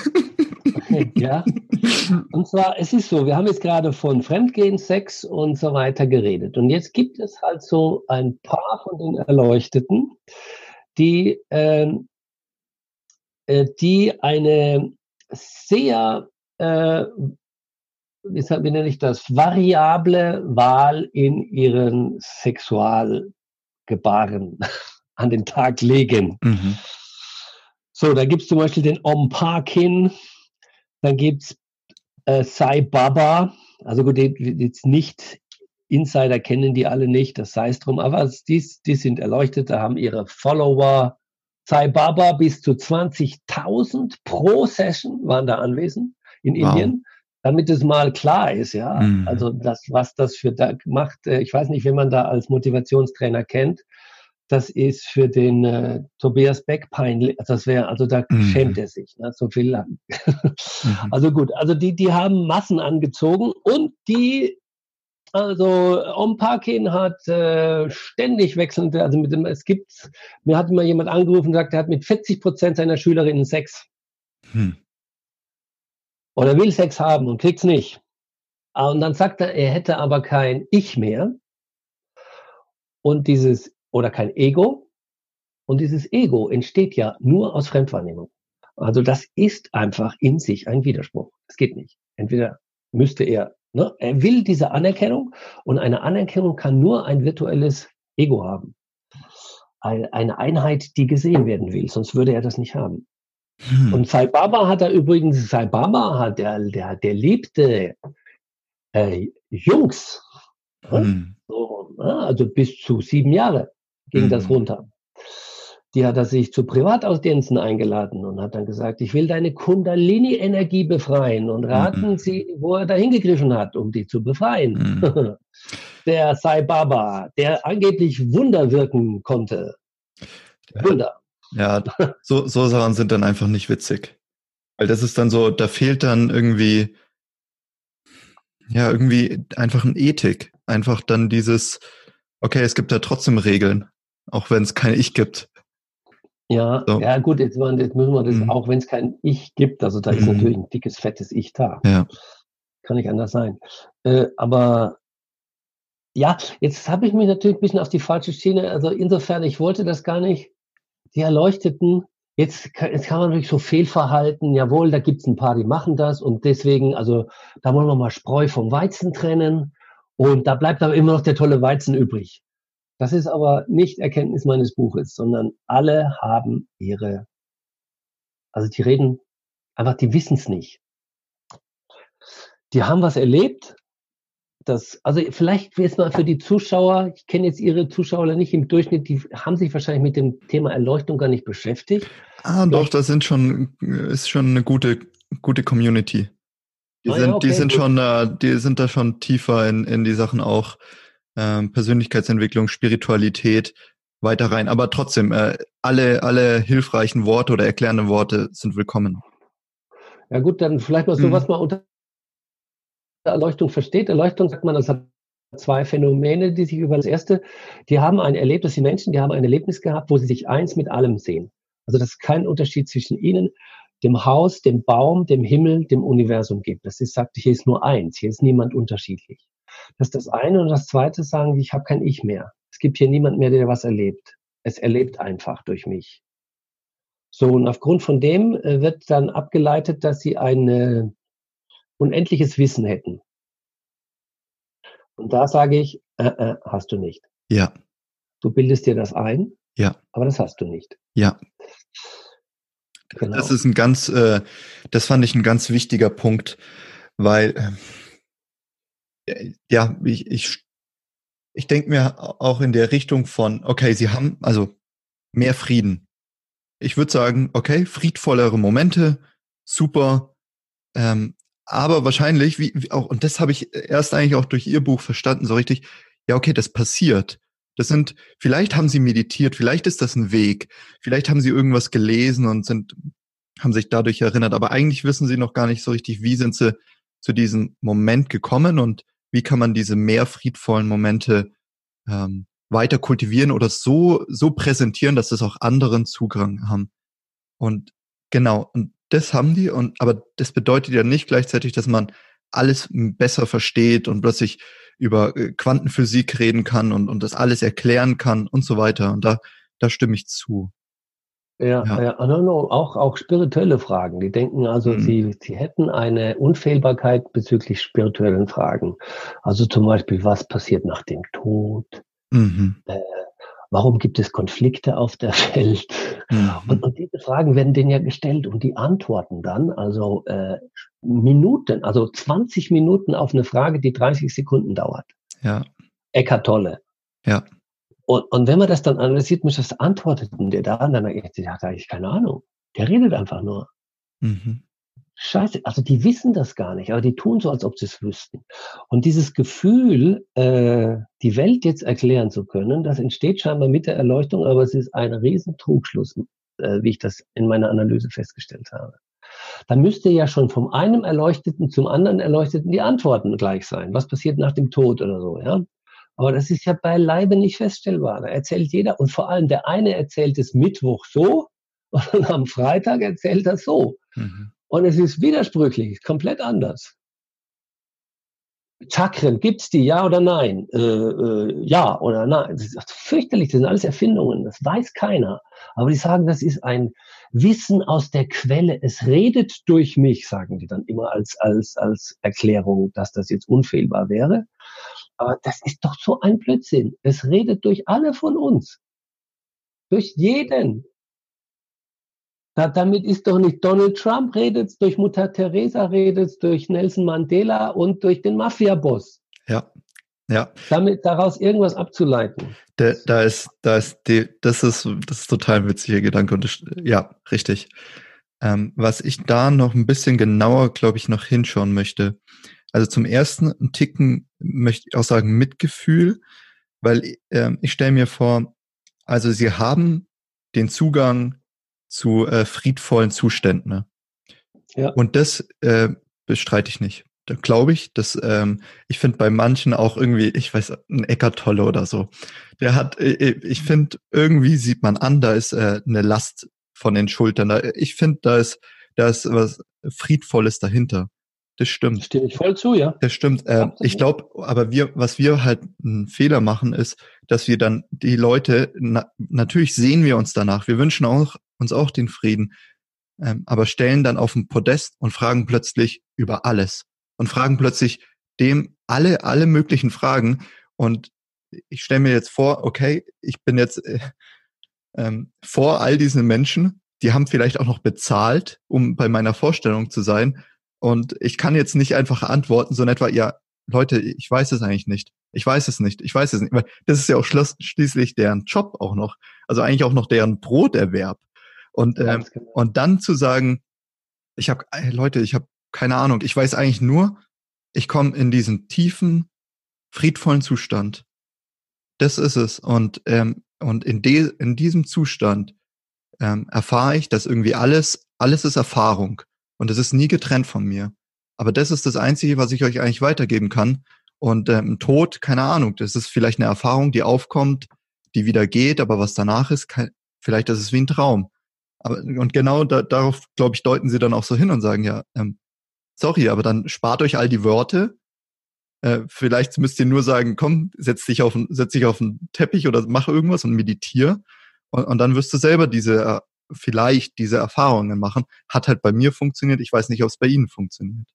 ja. Und zwar, es ist so, wir haben jetzt gerade von Fremdgehen, Sex und so weiter geredet. Und jetzt gibt es halt so ein paar von den Erleuchteten, die, ähm, äh, die eine sehr, äh, wie nenne ich das, variable Wahl in ihren Sexualgebaren an den Tag legen. Mhm. So, da gibt es zum Beispiel den Om Parkin, dann gibt es äh, Sai Baba, also gut, die, jetzt nicht Insider kennen die alle nicht, das sei es drum, aber die, die sind erleuchtet, da haben ihre Follower. Sai Baba bis zu 20.000 pro Session waren da anwesend in wow. Indien, damit es mal klar ist, ja. Mhm. Also das, was das für da macht, äh, ich weiß nicht, wenn man da als Motivationstrainer kennt, das ist für den äh, Tobias Beck peinlich. Das wäre, also da mhm. schämt er sich, ne? so viel lang. mhm. Also gut, also die, die haben Massen angezogen und die, also Om Parkin hat äh, ständig wechselnde, also mit dem, es gibt, mir hat mal jemand angerufen und gesagt, er hat mit 40 Prozent seiner Schülerinnen Sex. Hm. Oder will Sex haben und kriegt's nicht. Ah, und dann sagt er, er hätte aber kein Ich mehr. Und dieses oder kein Ego. Und dieses Ego entsteht ja nur aus Fremdwahrnehmung. Also das ist einfach in sich ein Widerspruch. Es geht nicht. Entweder müsste er, ne, er will diese Anerkennung und eine Anerkennung kann nur ein virtuelles Ego haben. Eine Einheit, die gesehen werden will, sonst würde er das nicht haben. Hm. Und Sai Baba hat er übrigens, Sai Baba hat, der, der, der liebte äh, Jungs, ne? hm. so, ne, also bis zu sieben Jahre ging mhm. das runter. Die hat er sich zu Privataudienzen eingeladen und hat dann gesagt, ich will deine Kundalini-Energie befreien und raten mhm. Sie, wo er da hingegriffen hat, um die zu befreien. Mhm. der Sai Baba, der angeblich Wunder wirken konnte. Wunder. Ja, so, so Sachen sind dann einfach nicht witzig. Weil das ist dann so, da fehlt dann irgendwie, ja, irgendwie einfach eine Ethik. Einfach dann dieses, okay, es gibt da trotzdem Regeln auch wenn es kein Ich gibt. Ja, so. ja gut, jetzt, jetzt, müssen wir das, mhm. auch wenn es kein Ich gibt, also da mhm. ist natürlich ein dickes, fettes Ich da. Ja. Kann nicht anders sein. Äh, aber ja, jetzt habe ich mich natürlich ein bisschen auf die falsche Schiene, also insofern, ich wollte das gar nicht. Die Erleuchteten, jetzt, jetzt kann man natürlich so Fehlverhalten, jawohl, da gibt es ein paar, die machen das und deswegen, also da wollen wir mal Spreu vom Weizen trennen und da bleibt aber immer noch der tolle Weizen übrig. Das ist aber nicht Erkenntnis meines Buches, sondern alle haben ihre, also die reden einfach, die wissen es nicht. Die haben was erlebt. Das, also vielleicht jetzt mal für die Zuschauer, ich kenne jetzt Ihre Zuschauer nicht im Durchschnitt, die haben sich wahrscheinlich mit dem Thema Erleuchtung gar nicht beschäftigt. Ah, doch, das sind schon, ist schon eine gute, gute Community. Die ah, sind, ja, okay, die sind gut. schon, äh, die sind da schon tiefer in, in die Sachen auch ähm, Persönlichkeitsentwicklung, Spiritualität weiter rein. Aber trotzdem, äh, alle, alle hilfreichen Worte oder erklärende Worte sind willkommen. Ja gut, dann vielleicht mal so, mhm. was man unter Erleuchtung versteht. Erleuchtung sagt man, das hat zwei Phänomene, die sich über das erste, die haben ein Erlebnis, die Menschen, die haben ein Erlebnis gehabt, wo sie sich eins mit allem sehen. Also dass es keinen Unterschied zwischen ihnen, dem Haus, dem Baum, dem Himmel, dem Universum gibt. Das ist, sagt, hier ist nur eins, hier ist niemand unterschiedlich. Das ist das eine. Und das zweite sagen, ich habe kein Ich mehr. Es gibt hier niemand mehr, der was erlebt. Es erlebt einfach durch mich. So, und aufgrund von dem äh, wird dann abgeleitet, dass sie ein äh, unendliches Wissen hätten. Und da sage ich, äh, äh, hast du nicht. Ja. Du bildest dir das ein, ja. aber das hast du nicht. Ja. Genau. Das ist ein ganz, äh, das fand ich ein ganz wichtiger Punkt, weil äh, ja, ich, ich, ich denke mir auch in der Richtung von, okay, sie haben also mehr Frieden. Ich würde sagen, okay, friedvollere Momente, super, ähm, aber wahrscheinlich, wie, wie auch, und das habe ich erst eigentlich auch durch Ihr Buch verstanden, so richtig, ja, okay, das passiert. Das sind, vielleicht haben Sie meditiert, vielleicht ist das ein Weg, vielleicht haben Sie irgendwas gelesen und sind, haben sich dadurch erinnert, aber eigentlich wissen Sie noch gar nicht so richtig, wie sind Sie zu diesem Moment gekommen und wie kann man diese mehr friedvollen Momente ähm, weiter kultivieren oder so, so präsentieren, dass es auch anderen Zugang haben. Und genau, und das haben die, und aber das bedeutet ja nicht gleichzeitig, dass man alles besser versteht und plötzlich über äh, Quantenphysik reden kann und, und das alles erklären kann und so weiter. Und da, da stimme ich zu. Ja, ja, ja no, no, auch, auch spirituelle Fragen. Die denken also, mhm. sie, sie hätten eine Unfehlbarkeit bezüglich spirituellen Fragen. Also zum Beispiel, was passiert nach dem Tod? Mhm. Äh, warum gibt es Konflikte auf der Welt? Mhm. Und, und, diese Fragen werden denen ja gestellt und die antworten dann, also äh, Minuten, also 20 Minuten auf eine Frage, die 30 Sekunden dauert. Ja. Eckart Tolle. Ja. Und, und wenn man das dann analysiert, muss das antwortet der da? Und dann ich, der hat eigentlich keine Ahnung. Der redet einfach nur. Mhm. Scheiße, also die wissen das gar nicht, aber die tun so, als ob sie es wüssten. Und dieses Gefühl, äh, die Welt jetzt erklären zu können, das entsteht scheinbar mit der Erleuchtung, aber es ist ein riesen Trugschluss, äh, wie ich das in meiner Analyse festgestellt habe. Da müsste ja schon vom einen Erleuchteten zum anderen Erleuchteten die Antworten gleich sein. Was passiert nach dem Tod oder so, ja? Aber das ist ja beileibe nicht feststellbar. Da erzählt jeder und vor allem der eine erzählt es Mittwoch so und am Freitag erzählt er so. Mhm. Und es ist widersprüchlich, komplett anders. Chakren, gibt's die, ja oder nein? Äh, äh, ja oder nein? Das ist fürchterlich, das sind alles Erfindungen, das weiß keiner. Aber die sagen, das ist ein Wissen aus der Quelle. Es redet durch mich, sagen die dann immer als, als, als Erklärung, dass das jetzt unfehlbar wäre. Aber das ist doch so ein Blödsinn. Es redet durch alle von uns. Durch jeden. Da, damit ist doch nicht Donald Trump redet, durch Mutter Teresa redet, durch Nelson Mandela und durch den Mafia-Boss. Ja. Ja. Damit daraus irgendwas abzuleiten. Da, da ist, da ist die, das ist, das ist total ein witziger Gedanke und das, ja, richtig. Ähm, was ich da noch ein bisschen genauer, glaube ich, noch hinschauen möchte. Also zum ersten ein Ticken möchte ich auch sagen Mitgefühl, weil ähm, ich stelle mir vor, also sie haben den Zugang zu äh, friedvollen Zuständen. Ne? Ja. Und das äh, bestreite ich nicht. Da glaube ich, dass ähm, ich finde bei manchen auch irgendwie, ich weiß, ein Eckart Tolle oder so. Der hat, äh, äh ich finde, irgendwie sieht man an, da ist äh, eine Last von den Schultern. Da, ich finde, da ist, da ist was Friedvolles dahinter. Das stimmt. Stimme ich voll zu, ja. Das stimmt. Äh, ich glaube, aber wir, was wir halt einen Fehler machen, ist, dass wir dann die Leute, na, natürlich sehen wir uns danach, wir wünschen auch, uns auch den Frieden, ähm, aber stellen dann auf den Podest und fragen plötzlich über alles und fragen plötzlich dem alle, alle möglichen Fragen. Und ich stelle mir jetzt vor, okay, ich bin jetzt äh, ähm, vor all diesen Menschen, die haben vielleicht auch noch bezahlt, um bei meiner Vorstellung zu sein und ich kann jetzt nicht einfach antworten, so in etwa, ja, Leute, ich weiß es eigentlich nicht. Ich weiß es nicht. Ich weiß es nicht. Weil das ist ja auch schließlich deren Job auch noch. Also eigentlich auch noch deren Broterwerb. Und, ähm, genau. und dann zu sagen, ich habe, Leute, ich habe keine Ahnung. Ich weiß eigentlich nur, ich komme in diesen tiefen, friedvollen Zustand. Das ist es. Und, ähm, und in, de, in diesem Zustand ähm, erfahre ich, dass irgendwie alles, alles ist Erfahrung. Und es ist nie getrennt von mir. Aber das ist das Einzige, was ich euch eigentlich weitergeben kann. Und ähm, Tod, keine Ahnung, das ist vielleicht eine Erfahrung, die aufkommt, die wieder geht, aber was danach ist, kann, vielleicht ist es wie ein Traum. Aber, und genau da, darauf, glaube ich, deuten sie dann auch so hin und sagen, ja, ähm, sorry, aber dann spart euch all die Worte. Äh, vielleicht müsst ihr nur sagen, komm, setz dich auf, setz dich auf einen Teppich oder mach irgendwas und meditiere. Und, und dann wirst du selber diese vielleicht diese Erfahrungen machen. Hat halt bei mir funktioniert. Ich weiß nicht, ob es bei Ihnen funktioniert.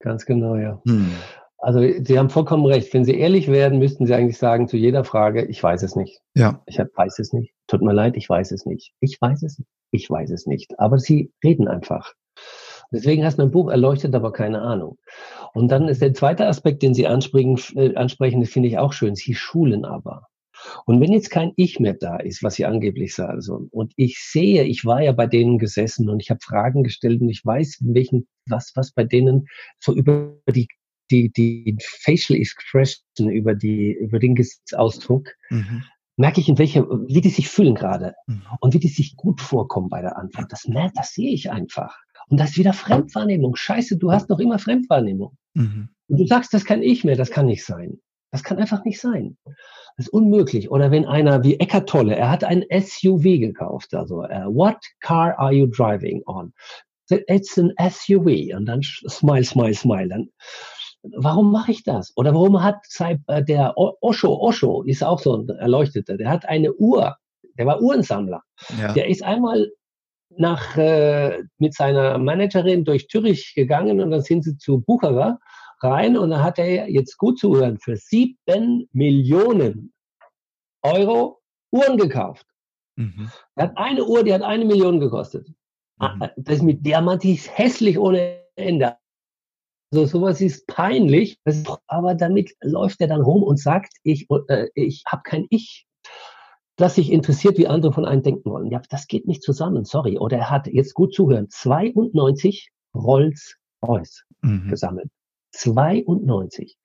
Ganz genau, ja. Hm. Also Sie haben vollkommen recht. Wenn Sie ehrlich werden, müssten Sie eigentlich sagen zu jeder Frage, ich weiß es nicht. Ja. Ich weiß es nicht. Tut mir leid, ich weiß es nicht. Ich weiß es nicht. Ich weiß es nicht. Aber Sie reden einfach. Deswegen heißt mein Buch erleuchtet, aber keine Ahnung. Und dann ist der zweite Aspekt, den Sie ansprechen, äh, ansprechen finde ich auch schön. Sie schulen aber. Und wenn jetzt kein Ich mehr da ist, was Sie angeblich sagen, also, und ich sehe, ich war ja bei denen gesessen und ich habe Fragen gestellt und ich weiß, welchen, was, was bei denen so über die die, die Facial Expression, über die, über den Gesichtsausdruck, mhm. merke ich, in welcher, wie die sich fühlen gerade mhm. und wie die sich gut vorkommen bei der Antwort. Das, das sehe ich einfach. Und das ist wieder Fremdwahrnehmung. Scheiße, du hast noch immer Fremdwahrnehmung. Mhm. Und du sagst, das kann ich mehr, das kann nicht sein. Das kann einfach nicht sein. Das ist unmöglich. Oder wenn einer wie Eckart Tolle, er hat ein SUV gekauft, also uh, what car are you driving on? It's an SUV. Und dann smile, smile, smile. Dann, warum mache ich das? Oder warum hat äh, der Osho, Osho ist auch so ein Erleuchteter, der hat eine Uhr, der war Uhrensammler. Ja. Der ist einmal nach, äh, mit seiner Managerin durch Zürich gegangen und dann sind sie zu Bucherer rein und dann hat er jetzt gut zuhören für sieben Millionen Euro Uhren gekauft. Mhm. Er hat eine Uhr, die hat eine Million gekostet. Mhm. Ah, das mit Diamant ist hässlich ohne Ende. Also sowas ist peinlich, aber damit läuft er dann rum und sagt, ich, äh, ich habe kein Ich das sich interessiert, wie andere von einem denken wollen. Ja, das geht nicht zusammen, sorry. Oder er hat, jetzt gut zuhören, 92 Rolls-Royce mhm. gesammelt. 92.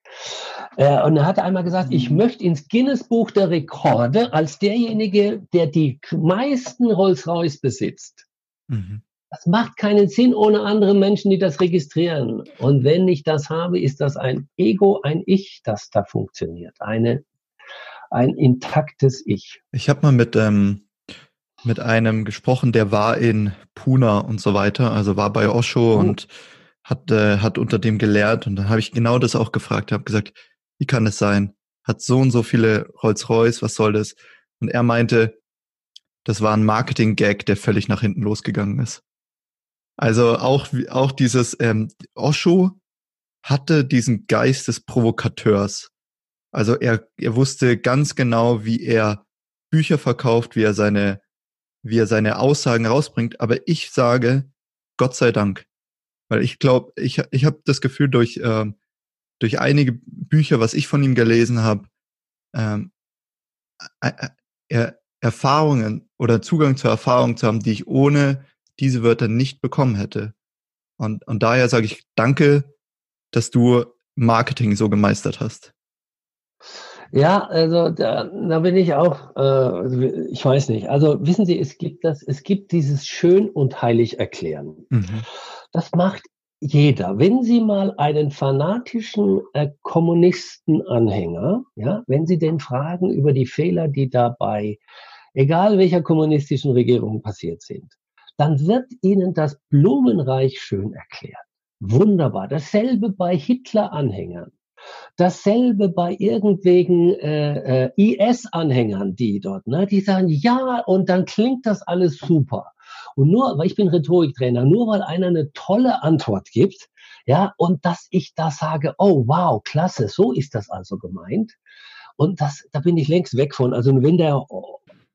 Äh, und er hat einmal gesagt, ich mhm. möchte ins Guinness-Buch der Rekorde als derjenige, der die meisten Rolls-Royce besitzt. Mhm. Das macht keinen Sinn ohne andere Menschen, die das registrieren. Und wenn ich das habe, ist das ein Ego, ein Ich, das da funktioniert. Eine ein intaktes Ich. Ich habe mal mit, ähm, mit einem gesprochen, der war in Puna und so weiter, also war bei Osho oh. und hat, äh, hat unter dem gelehrt und dann habe ich genau das auch gefragt, habe gesagt, wie kann es sein? Hat so und so viele Rolls-Royce, was soll das? Und er meinte, das war ein Marketing-Gag, der völlig nach hinten losgegangen ist. Also auch, auch dieses ähm, Osho hatte diesen Geist des Provokateurs. Also er, er wusste ganz genau, wie er Bücher verkauft, wie er seine, wie er seine Aussagen rausbringt. Aber ich sage, Gott sei Dank. Weil ich glaube, ich, ich habe das Gefühl, durch, äh, durch einige Bücher, was ich von ihm gelesen habe, ähm, er, Erfahrungen oder Zugang zur Erfahrung zu haben, die ich ohne diese Wörter nicht bekommen hätte. Und, und daher sage ich danke, dass du Marketing so gemeistert hast. Ja, also da, da bin ich auch, äh, ich weiß nicht. Also wissen Sie, es gibt das, es gibt dieses schön und heilig erklären. Mhm. Das macht jeder. Wenn Sie mal einen fanatischen äh, Kommunistenanhänger, ja, wenn Sie den fragen über die Fehler, die dabei, egal welcher kommunistischen Regierung passiert sind, dann wird Ihnen das Blumenreich schön erklärt. Wunderbar. Dasselbe bei Hitler-Anhängern. Dasselbe bei irgendwelchen äh, äh, IS-Anhängern, die dort, ne, die sagen, ja, und dann klingt das alles super. Und nur, weil ich bin Rhetoriktrainer, nur weil einer eine tolle Antwort gibt, ja, und dass ich da sage, oh wow, klasse, so ist das also gemeint. Und das, da bin ich längst weg von. Also wenn der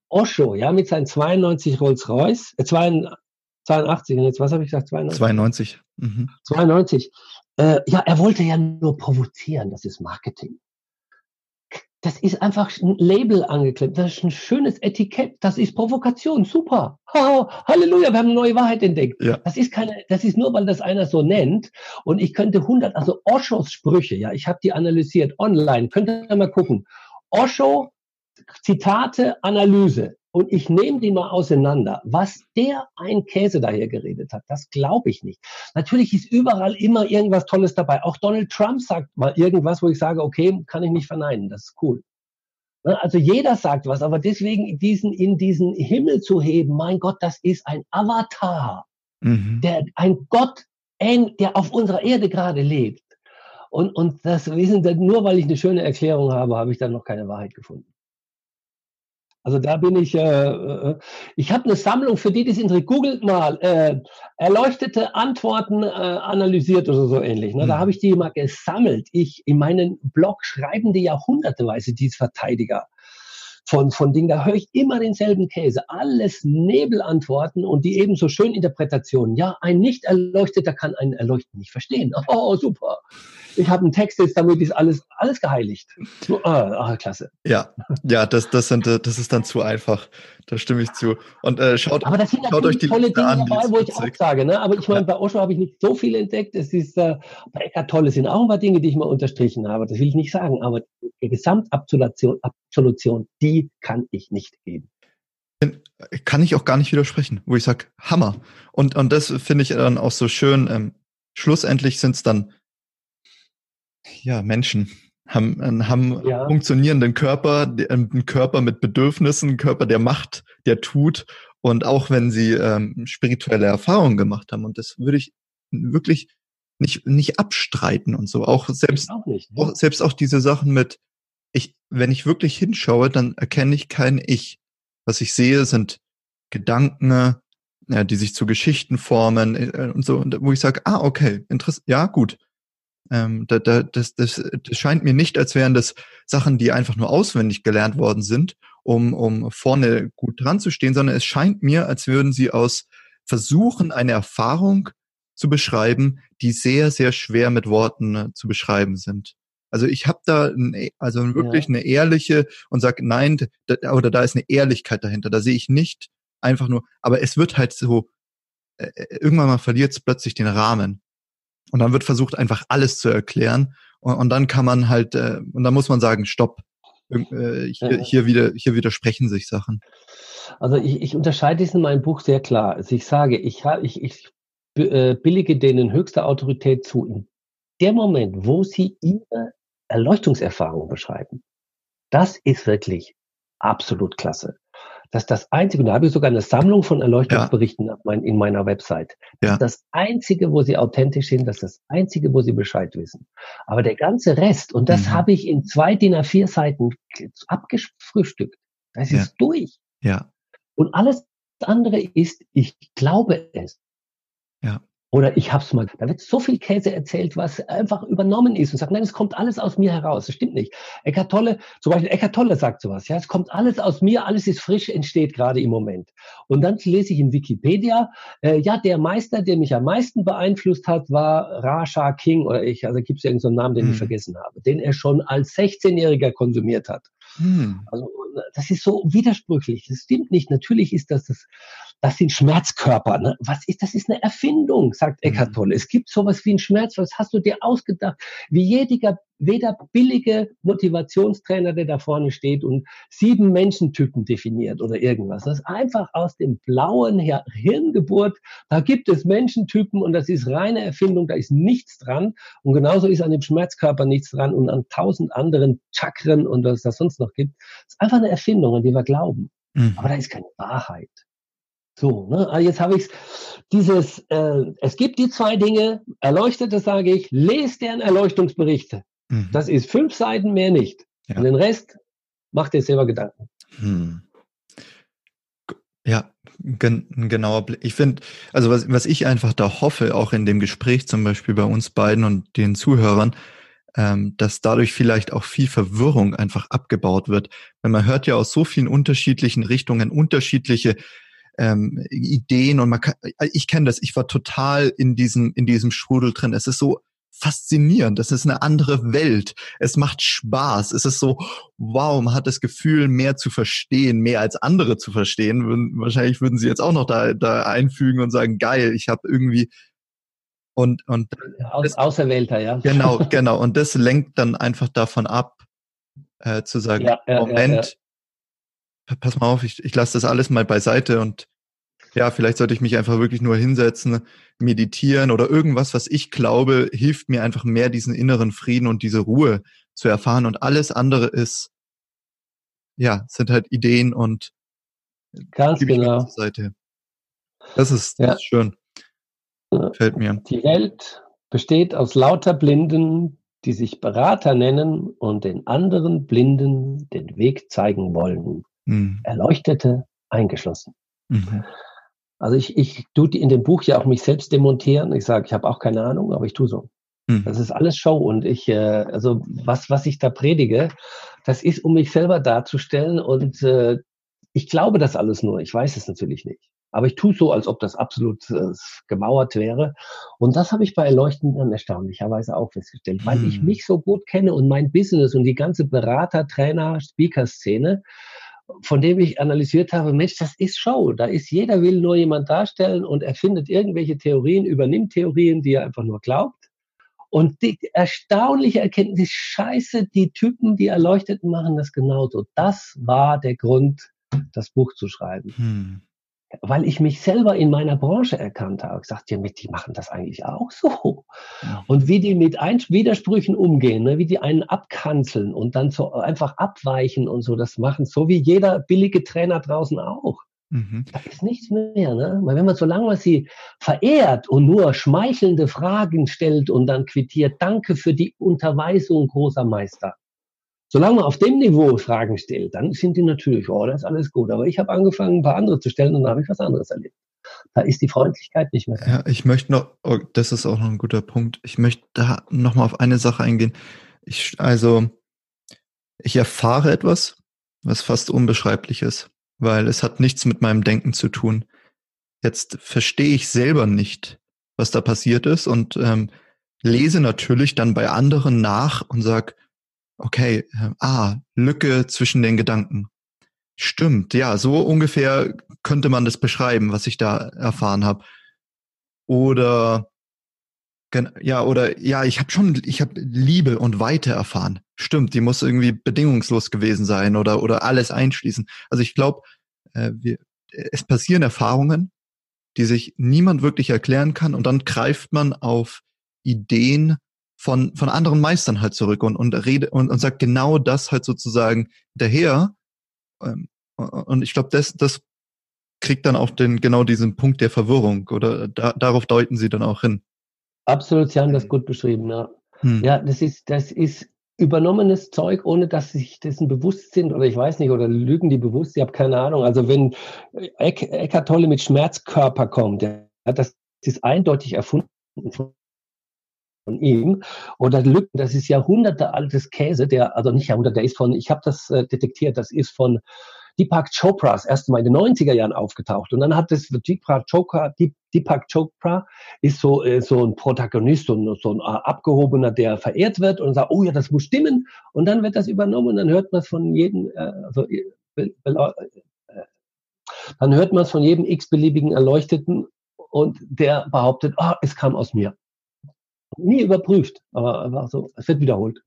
Osho, ja, mit seinen 92 Rolls-Royce, äh, 82, und jetzt was habe ich gesagt? 92. 92. Mhm. 92. Äh, ja, er wollte ja nur provozieren, das ist Marketing. Das ist einfach ein Label angeklebt, das ist ein schönes Etikett, das ist Provokation, super. Ha, Halleluja, wir haben eine neue Wahrheit entdeckt. Ja. Das ist keine, das ist nur, weil das einer so nennt. Und ich könnte 100, also Oshos Sprüche, ja, ich habe die analysiert online, könnt ihr mal gucken. Osho, Zitate, Analyse und ich nehme die mal auseinander. Was der ein Käse daher geredet hat, das glaube ich nicht. Natürlich ist überall immer irgendwas Tolles dabei. Auch Donald Trump sagt mal irgendwas, wo ich sage, okay, kann ich nicht verneinen, das ist cool. Ne, also jeder sagt was, aber deswegen diesen in diesen Himmel zu heben, mein Gott, das ist ein Avatar, mhm. der ein Gott, der auf unserer Erde gerade lebt. Und, und das wissen Sie, nur weil ich eine schöne Erklärung habe, habe ich dann noch keine Wahrheit gefunden. Also da bin ich, äh, äh ich habe eine Sammlung, für die das interessiert, googelt mal, äh, erleuchtete Antworten äh, analysiert oder so ähnlich. Ne? Mhm. Da habe ich die mal gesammelt. Ich, in meinen Blog schreiben die jahrhunderteweise, die Verteidiger von, von Dingen, da höre ich immer denselben Käse. Alles Nebelantworten und die ebenso schön Interpretationen. Ja, ein Nicht-Erleuchteter kann einen Erleuchten nicht verstehen. Oh, super ich habe einen Text jetzt, damit ist alles, alles geheiligt. So, ah, ah, klasse. Ja, ja, das, das, sind, das ist dann zu einfach. Da stimme ich zu. Und äh, schaut, aber das sind schaut euch die tolle Dinge an, dabei, wo ich auch sage. Ne? Aber ich meine, bei Osho habe ich nicht so viel entdeckt. Es ist äh, bei Eckart Tolle sind auch ein paar Dinge, die ich mal unterstrichen habe. Das will ich nicht sagen. Aber die Gesamtabsolution, Absolution, die kann ich nicht geben kann ich auch gar nicht widersprechen, wo ich sage, Hammer. Und, und das finde ich dann auch so schön. Ähm, schlussendlich sind es dann ja, Menschen haben, haben ja. funktionierenden Körper, einen Körper mit Bedürfnissen, einen Körper, der macht, der tut. Und auch wenn sie ähm, spirituelle Erfahrungen gemacht haben, und das würde ich wirklich nicht, nicht abstreiten und so. Auch selbst, auch nicht, ne? auch, selbst auch diese Sachen mit, ich, wenn ich wirklich hinschaue, dann erkenne ich kein Ich. Was ich sehe, sind Gedanken, ja, die sich zu Geschichten formen äh, und so, und wo ich sage, ah, okay, interessant, ja, gut. Ähm, da, da, das, das, das scheint mir nicht, als wären das Sachen, die einfach nur auswendig gelernt worden sind, um, um vorne gut dran zu stehen, sondern es scheint mir, als würden sie aus versuchen, eine Erfahrung zu beschreiben, die sehr, sehr schwer mit Worten äh, zu beschreiben sind. Also ich habe da ein, also wirklich ja. eine ehrliche und sag nein, da, oder da ist eine Ehrlichkeit dahinter. Da sehe ich nicht einfach nur, aber es wird halt so, äh, äh irgendwann mal verliert es plötzlich den Rahmen. Und dann wird versucht, einfach alles zu erklären. Und, und dann kann man halt, äh, und dann muss man sagen, stopp. Äh, hier, hier, wieder, hier widersprechen sich Sachen. Also ich, ich unterscheide es in meinem Buch sehr klar. Also ich sage, ich, ich, ich äh, billige denen höchste Autorität zu. In dem Moment, wo sie ihre Erleuchtungserfahrung beschreiben, das ist wirklich absolut klasse dass das einzige, und da habe ich sogar eine Sammlung von Erleuchtungsberichten ja. in meiner Website. Das ja. ist das einzige, wo sie authentisch sind, das ist das einzige, wo sie Bescheid wissen. Aber der ganze Rest, und das mhm. habe ich in zwei DIN A4 Seiten abgefrühstückt. Das ist ja. durch. Ja. Und alles andere ist, ich glaube es. Ja. Oder ich hab's mal, da wird so viel Käse erzählt, was einfach übernommen ist und sagt, nein, es kommt alles aus mir heraus. Das stimmt nicht. Eckart Tolle, zum Beispiel Eckart Tolle sagt sowas, ja, es kommt alles aus mir, alles ist frisch, entsteht gerade im Moment. Und dann lese ich in Wikipedia, äh, ja, der Meister, der mich am meisten beeinflusst hat, war Rasha King oder ich, also gibt es irgendeinen Namen, den hm. ich vergessen habe, den er schon als 16-Jähriger konsumiert hat. Hm. Also das ist so widersprüchlich. Das stimmt nicht. Natürlich ist das das das sind Schmerzkörper. Ne? Was ist, das ist eine Erfindung, sagt Eckhart mhm. Tolle. Es gibt sowas wie einen Schmerz, was hast du dir ausgedacht? Wie jeder, weder billige Motivationstrainer, der da vorne steht und sieben Menschentypen definiert oder irgendwas. Das ist einfach aus dem blauen Hirngeburt. Da gibt es Menschentypen und das ist reine Erfindung, da ist nichts dran. Und genauso ist an dem Schmerzkörper nichts dran und an tausend anderen Chakren und was es da sonst noch gibt. Das ist einfach eine Erfindung, an die wir glauben. Mhm. Aber da ist keine Wahrheit. So, ne? Also jetzt habe ich dieses, äh, es gibt die zwei Dinge, Erleuchtete sage ich, lest deren Erleuchtungsberichte. Mhm. Das ist fünf Seiten mehr nicht. Ja. Und den Rest macht ihr selber Gedanken. Hm. Ja, gen genauer Blick. Ich finde, also was, was ich einfach da hoffe, auch in dem Gespräch zum Beispiel bei uns beiden und den Zuhörern, ähm, dass dadurch vielleicht auch viel Verwirrung einfach abgebaut wird. Weil man hört ja aus so vielen unterschiedlichen Richtungen unterschiedliche ähm, Ideen und man kann, äh, ich kenne das, ich war total in diesem, in diesem Strudel drin. Es ist so faszinierend, es ist eine andere Welt, es macht Spaß, es ist so, wow, man hat das Gefühl, mehr zu verstehen, mehr als andere zu verstehen. Wahrscheinlich würden sie jetzt auch noch da, da einfügen und sagen, geil, ich habe irgendwie und, und Aus, Auserwählter, ja. Genau, genau. Und das lenkt dann einfach davon ab, äh, zu sagen, ja, ja, Moment, pass mal auf, ich, ich lasse das alles mal beiseite und ja, vielleicht sollte ich mich einfach wirklich nur hinsetzen, meditieren oder irgendwas, was ich glaube, hilft mir einfach mehr diesen inneren Frieden und diese Ruhe zu erfahren und alles andere ist, ja, sind halt Ideen und ganz genau. Seite. Das ist, das ist schön. Fällt mir. Die Welt besteht aus lauter Blinden, die sich Berater nennen und den anderen Blinden den Weg zeigen wollen. Mhm. Erleuchtete, eingeschlossen. Mhm. Also ich, ich tue in dem Buch ja auch mich selbst demontieren. Ich sage, ich habe auch keine Ahnung, aber ich tue so. Mhm. Das ist alles Show und ich, äh, also was, was ich da predige, das ist, um mich selber darzustellen und äh, ich glaube das alles nur. Ich weiß es natürlich nicht. Aber ich tue so, als ob das absolut äh, gemauert wäre. Und das habe ich bei Erleuchten dann erstaunlicherweise auch festgestellt, weil ich hm. mich so gut kenne und mein Business und die ganze Berater, Trainer, Speaker-Szene, von dem ich analysiert habe, Mensch, das ist Show. Da ist jeder will nur jemand darstellen und erfindet irgendwelche Theorien, übernimmt Theorien, die er einfach nur glaubt. Und die erstaunliche Erkenntnis, scheiße, die Typen, die Erleuchteten machen das genauso. Das war der Grund, das Buch zu schreiben. Hm weil ich mich selber in meiner Branche erkannt habe. Ich sagte, ja, die machen das eigentlich auch so. Ja. Und wie die mit Ein Widersprüchen umgehen, ne, wie die einen abkanzeln und dann so einfach abweichen und so das machen, so wie jeder billige Trainer draußen auch. Mhm. Da ist nichts mehr, ne? Weil wenn man, solange man sie verehrt und nur schmeichelnde Fragen stellt und dann quittiert, danke für die Unterweisung, großer Meister. Solange man auf dem Niveau Fragen stellt, dann sind die natürlich, oh, das ist alles gut. Aber ich habe angefangen, ein paar andere zu stellen und dann habe ich was anderes erlebt. Da ist die Freundlichkeit nicht mehr. Ja, ich möchte noch, oh, das ist auch noch ein guter Punkt. Ich möchte da nochmal auf eine Sache eingehen. Ich, also, ich erfahre etwas, was fast unbeschreiblich ist, weil es hat nichts mit meinem Denken zu tun. Jetzt verstehe ich selber nicht, was da passiert ist und ähm, lese natürlich dann bei anderen nach und sag, okay, äh, ah, Lücke zwischen den Gedanken. Stimmt, ja, so ungefähr könnte man das beschreiben, was ich da erfahren habe. Oder ja, oder ja, ich habe schon, ich habe Liebe und Weite erfahren. Stimmt, die muss irgendwie bedingungslos gewesen sein oder oder alles einschließen. Also ich glaube, äh, es passieren Erfahrungen, die sich niemand wirklich erklären kann und dann greift man auf Ideen von, von anderen Meistern halt zurück und, und rede und, und sagt genau das halt sozusagen daher. Ähm, und ich glaube, das, das kriegt dann auch den, genau diesen Punkt der Verwirrung oder da, darauf deuten sie dann auch hin. Absolut, Sie haben das gut beschrieben, ja. Hm. Ja, das ist, das ist übernommenes Zeug, ohne dass sie sich dessen bewusst sind oder ich weiß nicht, oder lügen die bewusst, ich habe keine Ahnung. Also wenn Eck, Eckart Tolle mit Schmerzkörper kommt, das, das ist eindeutig erfunden von ihm. Oder Lücken, das ist Jahrhunderte altes Käse, der, also nicht Jahrhunderte, der ist von, ich habe das äh, detektiert, das ist von Deepak Chopra das erste Mal in den 90er Jahren aufgetaucht. Und dann hat es Deepak Chopra, Deepak Chopra ist so, äh, so ein Protagonist und so ein äh, Abgehobener, der verehrt wird und sagt, oh ja, das muss stimmen. Und dann wird das übernommen und dann hört man es von jedem, äh, also, äh, äh, dann hört man es von jedem x-beliebigen Erleuchteten und der behauptet, oh, es kam aus mir nie überprüft, aber einfach so, es wird wiederholt.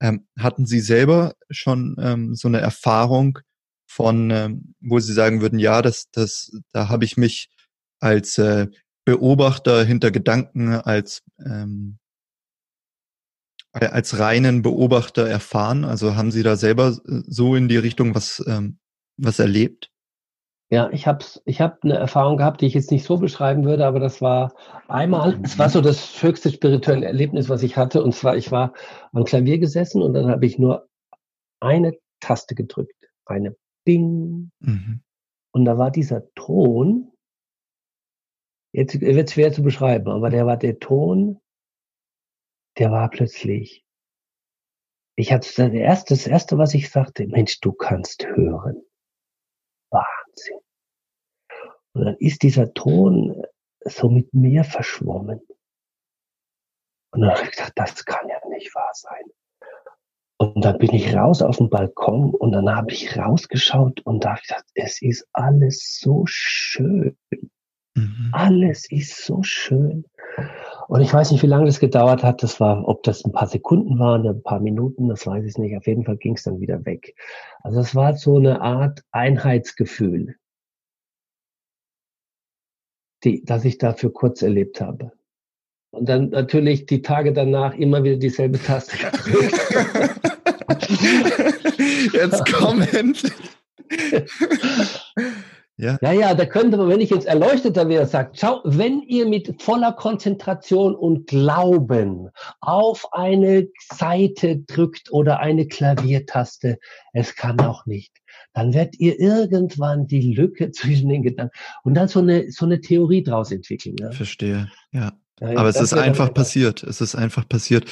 Ähm, hatten Sie selber schon ähm, so eine Erfahrung von, ähm, wo Sie sagen würden, ja, das, das, da habe ich mich als äh, Beobachter hinter Gedanken, als ähm, als reinen Beobachter erfahren? Also haben Sie da selber so in die Richtung was, ähm, was erlebt? Ja, ich habe ich hab eine Erfahrung gehabt, die ich jetzt nicht so beschreiben würde, aber das war einmal, es war so das höchste spirituelle Erlebnis, was ich hatte. Und zwar, ich war am Klavier gesessen und dann habe ich nur eine Taste gedrückt. Eine Bing. Mhm. Und da war dieser Ton, jetzt wird es schwer zu beschreiben, aber der war der Ton, der war plötzlich. Ich hatte das erste, das erste, was ich sagte, Mensch, du kannst hören. Wahnsinn. Und dann ist dieser Ton so mit mir verschwommen. Und dann habe ich gedacht, das kann ja nicht wahr sein. Und dann bin ich raus auf den Balkon und dann habe ich rausgeschaut und da habe ich gedacht, es ist alles so schön. Mhm. Alles ist so schön. Und ich weiß nicht, wie lange das gedauert hat. Das war, ob das ein paar Sekunden waren, ein paar Minuten, das weiß ich nicht. Auf jeden Fall ging es dann wieder weg. Also es war so eine Art Einheitsgefühl, die, das ich dafür kurz erlebt habe. Und dann natürlich die Tage danach immer wieder dieselbe Taste Jetzt komm endlich. Ja. ja, ja, da könnte man, wenn ich jetzt erleuchteter wäre, sagt, schau, wenn ihr mit voller Konzentration und Glauben auf eine Seite drückt oder eine Klaviertaste, es kann auch nicht, dann werdet ihr irgendwann die Lücke zwischen den Gedanken und dann so eine, so eine Theorie draus entwickeln. Ja? Verstehe, ja. ja Aber es ist einfach passiert. Es ist einfach passiert.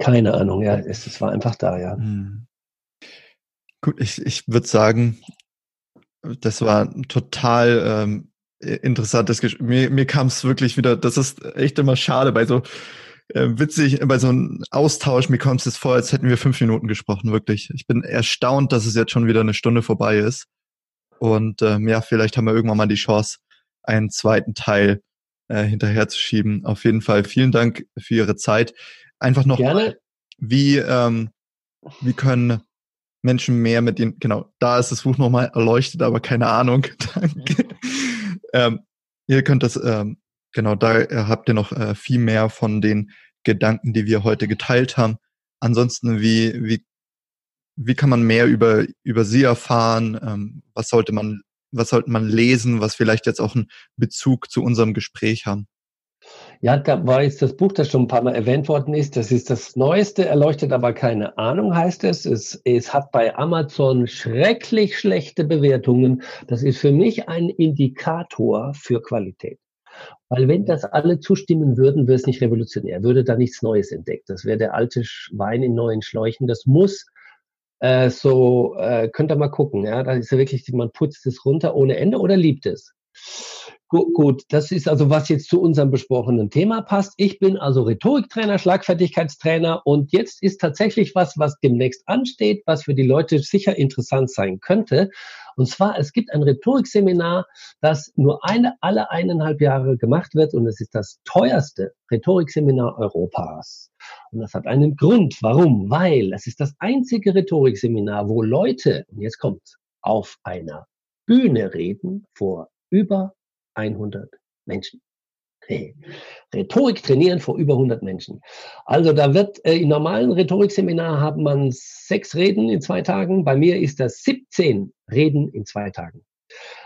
Keine Ahnung, ja, es, es war einfach da, ja. Hm. Gut, ich, ich würde sagen, das war total ähm, interessantes Gespräch. Mir, mir kam es wirklich wieder, das ist echt immer schade bei so äh, witzig, bei so einem Austausch, mir kommt es vor, als hätten wir fünf Minuten gesprochen, wirklich. Ich bin erstaunt, dass es jetzt schon wieder eine Stunde vorbei ist. Und ähm, ja, vielleicht haben wir irgendwann mal die Chance, einen zweiten Teil äh, hinterherzuschieben. Auf jeden Fall vielen Dank für Ihre Zeit. Einfach noch, Gerne. wie, ähm, wie können Menschen mehr mit den, genau, da ist das Buch nochmal erleuchtet, aber keine Ahnung. Danke. ähm, ihr könnt das, ähm, genau, da äh, habt ihr noch äh, viel mehr von den Gedanken, die wir heute geteilt haben. Ansonsten, wie, wie, wie kann man mehr über, über sie erfahren? Ähm, was sollte man, was sollte man lesen, was vielleicht jetzt auch einen Bezug zu unserem Gespräch haben? Ja, da war jetzt das Buch, das schon ein paar Mal erwähnt worden ist. Das ist das Neueste, erleuchtet aber keine Ahnung, heißt es. Es, es hat bei Amazon schrecklich schlechte Bewertungen. Das ist für mich ein Indikator für Qualität. Weil wenn das alle zustimmen würden, wäre es nicht revolutionär, würde da nichts Neues entdeckt. Das wäre der alte Wein in neuen Schläuchen. Das muss äh, so, äh, könnt ihr mal gucken. Ja, da ist ja wirklich, man putzt es runter ohne Ende oder liebt es. Gut, gut, das ist also, was jetzt zu unserem besprochenen Thema passt. Ich bin also Rhetoriktrainer, Schlagfertigkeitstrainer und jetzt ist tatsächlich was, was demnächst ansteht, was für die Leute sicher interessant sein könnte. Und zwar, es gibt ein Rhetorikseminar, das nur eine, alle eineinhalb Jahre gemacht wird und es ist das teuerste Rhetorikseminar Europas. Und das hat einen Grund. Warum? Weil es ist das einzige Rhetorikseminar, wo Leute, und jetzt kommt, auf einer Bühne reden vor über 100 Menschen. Hey. Rhetorik trainieren vor über 100 Menschen. Also da wird äh, im normalen Rhetorikseminar haben man sechs Reden in zwei Tagen. Bei mir ist das 17 Reden in zwei Tagen.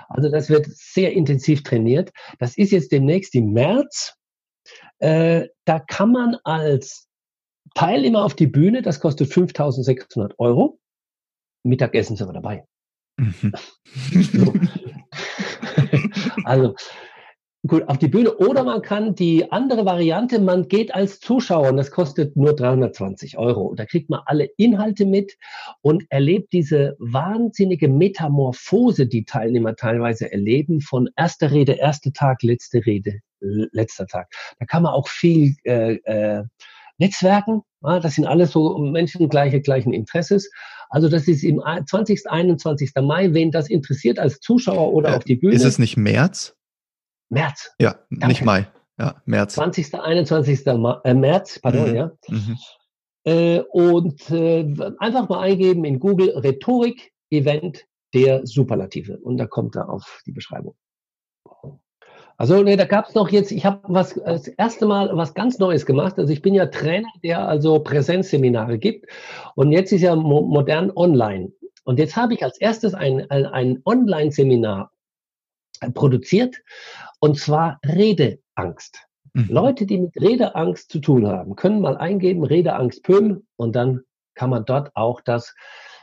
Also das wird sehr intensiv trainiert. Das ist jetzt demnächst im März. Äh, da kann man als Teilnehmer auf die Bühne, das kostet 5.600 Euro. Mittagessen sind wir dabei. Mhm. so. Also gut, auf die Bühne. Oder man kann die andere Variante, man geht als Zuschauer und das kostet nur 320 Euro. Da kriegt man alle Inhalte mit und erlebt diese wahnsinnige Metamorphose, die Teilnehmer teilweise erleben, von erster Rede, erster Tag, letzte Rede, letzter Tag. Da kann man auch viel äh, äh, Netzwerken. Das sind alles so Menschen gleiche, gleichen Interesses. Also das ist im 20. 21. Mai, wen das interessiert als Zuschauer oder äh, auf die Bühne. Ist es nicht März? März. Ja, Danke. nicht Mai. Ja, März. 20. 21. Ma äh, März, pardon, mhm. ja. Mhm. Äh, und äh, einfach mal eingeben in Google Rhetorik Event der Superlative und da kommt er auf die Beschreibung. Also nee, da gab es noch jetzt, ich habe was das erste Mal was ganz Neues gemacht. Also ich bin ja Trainer, der also Präsenzseminare gibt und jetzt ist ja mo modern online. Und jetzt habe ich als erstes ein, ein, ein Online-Seminar produziert und zwar Redeangst. Mhm. Leute, die mit Redeangst zu tun haben, können mal eingeben Redeangst Pöhm und dann kann man dort auch das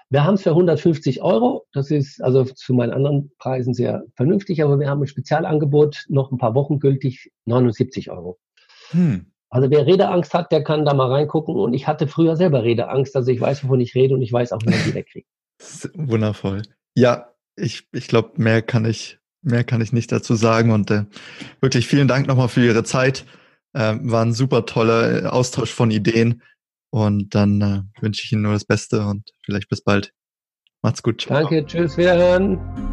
wir haben es für 150 Euro. Das ist also zu meinen anderen Preisen sehr vernünftig, aber wir haben ein Spezialangebot, noch ein paar Wochen gültig, 79 Euro. Hm. Also wer Redeangst hat, der kann da mal reingucken. Und ich hatte früher selber Redeangst, also ich weiß, wovon ich rede und ich weiß auch, wie man die wegkriegt. Wundervoll. Ja, ich, ich glaube, mehr kann ich, mehr kann ich nicht dazu sagen. Und äh, wirklich vielen Dank nochmal für Ihre Zeit. Äh, war ein super toller äh, Austausch von Ideen. Und dann äh, wünsche ich Ihnen nur das Beste und vielleicht bis bald. Macht's gut. Ciao. Danke, tschüss, wiederhören.